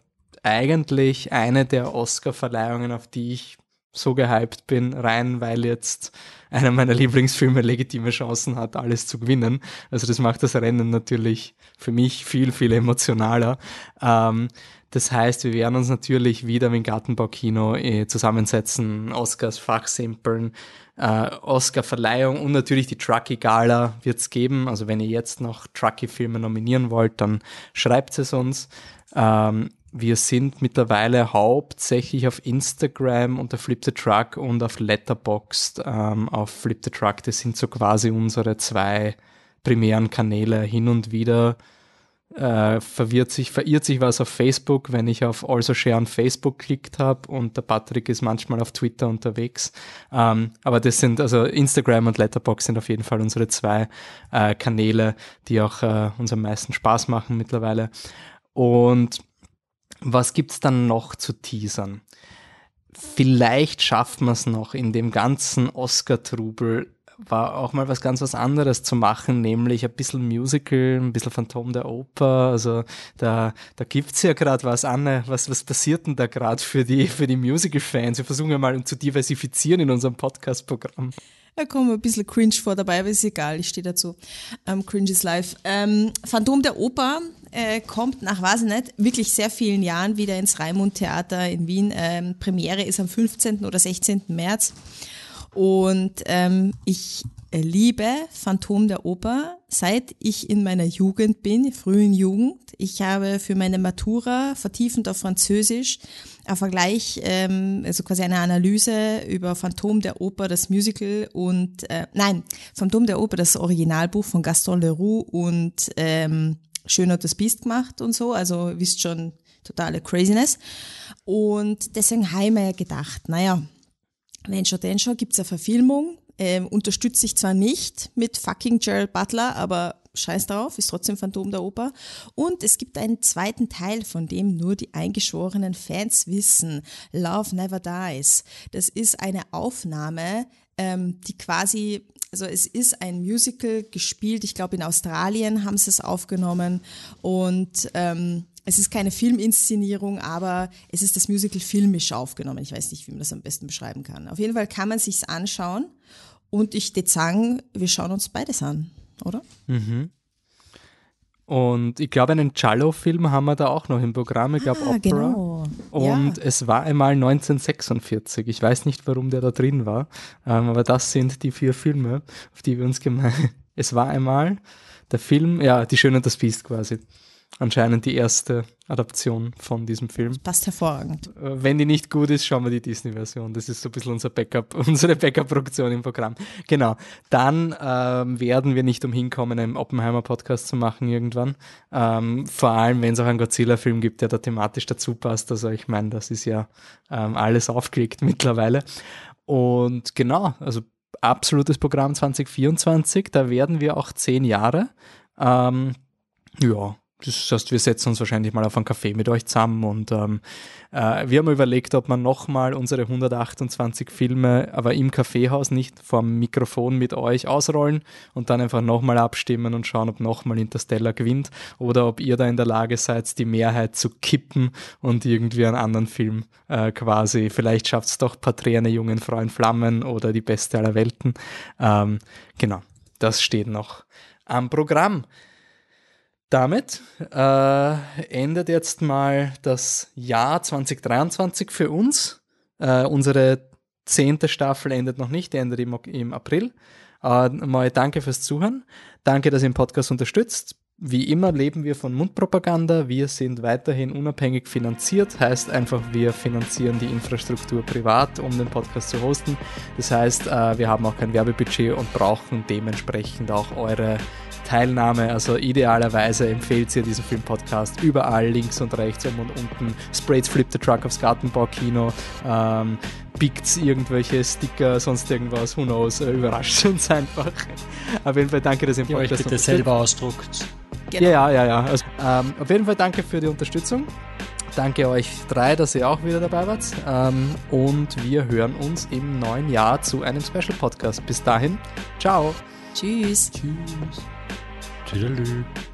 eigentlich eine der Oscar-Verleihungen, auf die ich so gehypt bin, rein, weil jetzt einer meiner Lieblingsfilme legitime Chancen hat, alles zu gewinnen. Also das macht das Rennen natürlich für mich viel, viel emotionaler. Ähm, das heißt, wir werden uns natürlich wieder mit dem Gartenbaukino äh, zusammensetzen, Oscars fachsimpeln, äh, Oscar-Verleihung und natürlich die Truckee-Gala wird es geben. Also wenn ihr jetzt noch Truckee-Filme nominieren wollt, dann schreibt es uns. Ähm, wir sind mittlerweile hauptsächlich auf Instagram unter Flip the Truck und auf Letterboxd ähm, auf Flip the Truck. Das sind so quasi unsere zwei primären Kanäle. Hin und wieder äh, verwirrt sich, verirrt sich was auf Facebook, wenn ich auf Also Share on Facebook klickt habe und der Patrick ist manchmal auf Twitter unterwegs. Ähm, aber das sind, also Instagram und Letterbox sind auf jeden Fall unsere zwei äh, Kanäle, die auch äh, uns am meisten Spaß machen mittlerweile. Und was gibt's dann noch zu teasern? Vielleicht schafft man es noch in dem ganzen Oscar-Trubel war auch mal was ganz was anderes zu machen, nämlich ein bisschen Musical, ein bisschen Phantom der Oper. Also da, da gibt's ja gerade was, Anne. Was, was passiert denn da gerade für die, für die Musical-Fans? Wir versuchen ja mal zu diversifizieren in unserem Podcast-Programm. Da kommt ein bisschen cringe vor dabei, aber ist egal, ich stehe dazu. Ähm, cringe is live. Ähm, Phantom der Oper äh, kommt nach, weiß ich nicht, wirklich sehr vielen Jahren wieder ins Raimund Theater in Wien. Ähm, Premiere ist am 15. oder 16. März. Und ähm, ich liebe Phantom der Oper, seit ich in meiner Jugend bin, frühen Jugend. Ich habe für meine Matura vertiefend auf Französisch ein Vergleich, ähm, also quasi eine Analyse über Phantom der Oper, das Musical und, äh, nein, Phantom der Oper, das Originalbuch von Gaston Leroux und ähm, Schön und das Biest gemacht und so, also wisst schon, totale Craziness. Und deswegen habe ich mir gedacht, naja, wenn schon denn schon, gibt's eine Verfilmung. Ähm, unterstütze ich zwar nicht mit fucking Gerald Butler, aber scheiß drauf, ist trotzdem Phantom der Oper. Und es gibt einen zweiten Teil, von dem nur die eingeschworenen Fans wissen. Love Never Dies. Das ist eine Aufnahme, ähm, die quasi also es ist ein Musical gespielt, ich glaube in Australien haben sie es aufgenommen und ähm, es ist keine Filminszenierung, aber es ist das Musical filmisch aufgenommen. Ich weiß nicht, wie man das am besten beschreiben kann. Auf jeden Fall kann man sich's anschauen und ich würde sagen, wir schauen uns beides an, oder? Mhm. Und ich glaube, einen Cello-Film haben wir da auch noch im Programm. Ich glaube, ah, Opera. Genau. Und ja. es war einmal 1946. Ich weiß nicht, warum der da drin war. Ähm, aber das sind die vier Filme, auf die wir uns gemeint. <laughs> Es war einmal der Film, ja, Die Schöne und das Biest quasi anscheinend die erste Adaption von diesem Film. Passt hervorragend. Äh, wenn die nicht gut ist, schauen wir die Disney-Version. Das ist so ein bisschen unser Backup, <laughs> unsere Backup-Produktion im Programm. Genau. Dann ähm, werden wir nicht umhin kommen, einen Oppenheimer-Podcast zu machen irgendwann. Ähm, vor allem, wenn es auch einen Godzilla-Film gibt, der da thematisch dazu passt. Also ich meine, das ist ja ähm, alles aufgelegt <laughs> mittlerweile. Und genau, also absolutes Programm 2024. Da werden wir auch zehn Jahre. Ähm, ja, das heißt, wir setzen uns wahrscheinlich mal auf einen Kaffee mit euch zusammen und ähm, äh, wir haben überlegt, ob man nochmal unsere 128 Filme, aber im Kaffeehaus, nicht vorm Mikrofon mit euch ausrollen und dann einfach nochmal abstimmen und schauen, ob nochmal Interstellar gewinnt oder ob ihr da in der Lage seid, die Mehrheit zu kippen und irgendwie einen anderen Film äh, quasi, vielleicht schafft es doch Paträne, jungen Freund Flammen oder die beste aller Welten. Ähm, genau, das steht noch am Programm damit äh, endet jetzt mal das Jahr 2023 für uns. Äh, unsere zehnte Staffel endet noch nicht, die endet im, im April. Äh, mal danke fürs Zuhören. Danke, dass ihr den Podcast unterstützt. Wie immer leben wir von Mundpropaganda. Wir sind weiterhin unabhängig finanziert. Heißt einfach, wir finanzieren die Infrastruktur privat, um den Podcast zu hosten. Das heißt, äh, wir haben auch kein Werbebudget und brauchen dementsprechend auch eure Teilnahme. Also idealerweise empfehlt ihr diesen Film-Podcast überall, links und rechts, oben und unten. Sprays Flip the Truck aufs Gartenbaukino. Ähm, pickt irgendwelche Sticker, sonst irgendwas, who knows, äh, überrascht <laughs> uns einfach. Auf jeden Fall danke, dass ihr ihr euch bitte selber ausdruckt. Genau. Ja, ja, ja. Also, ähm, auf jeden Fall danke für die Unterstützung. Danke euch drei, dass ihr auch wieder dabei wart. Ähm, und wir hören uns im neuen Jahr zu einem Special Podcast. Bis dahin, ciao. Tschüss. Tschüss. Tschüss.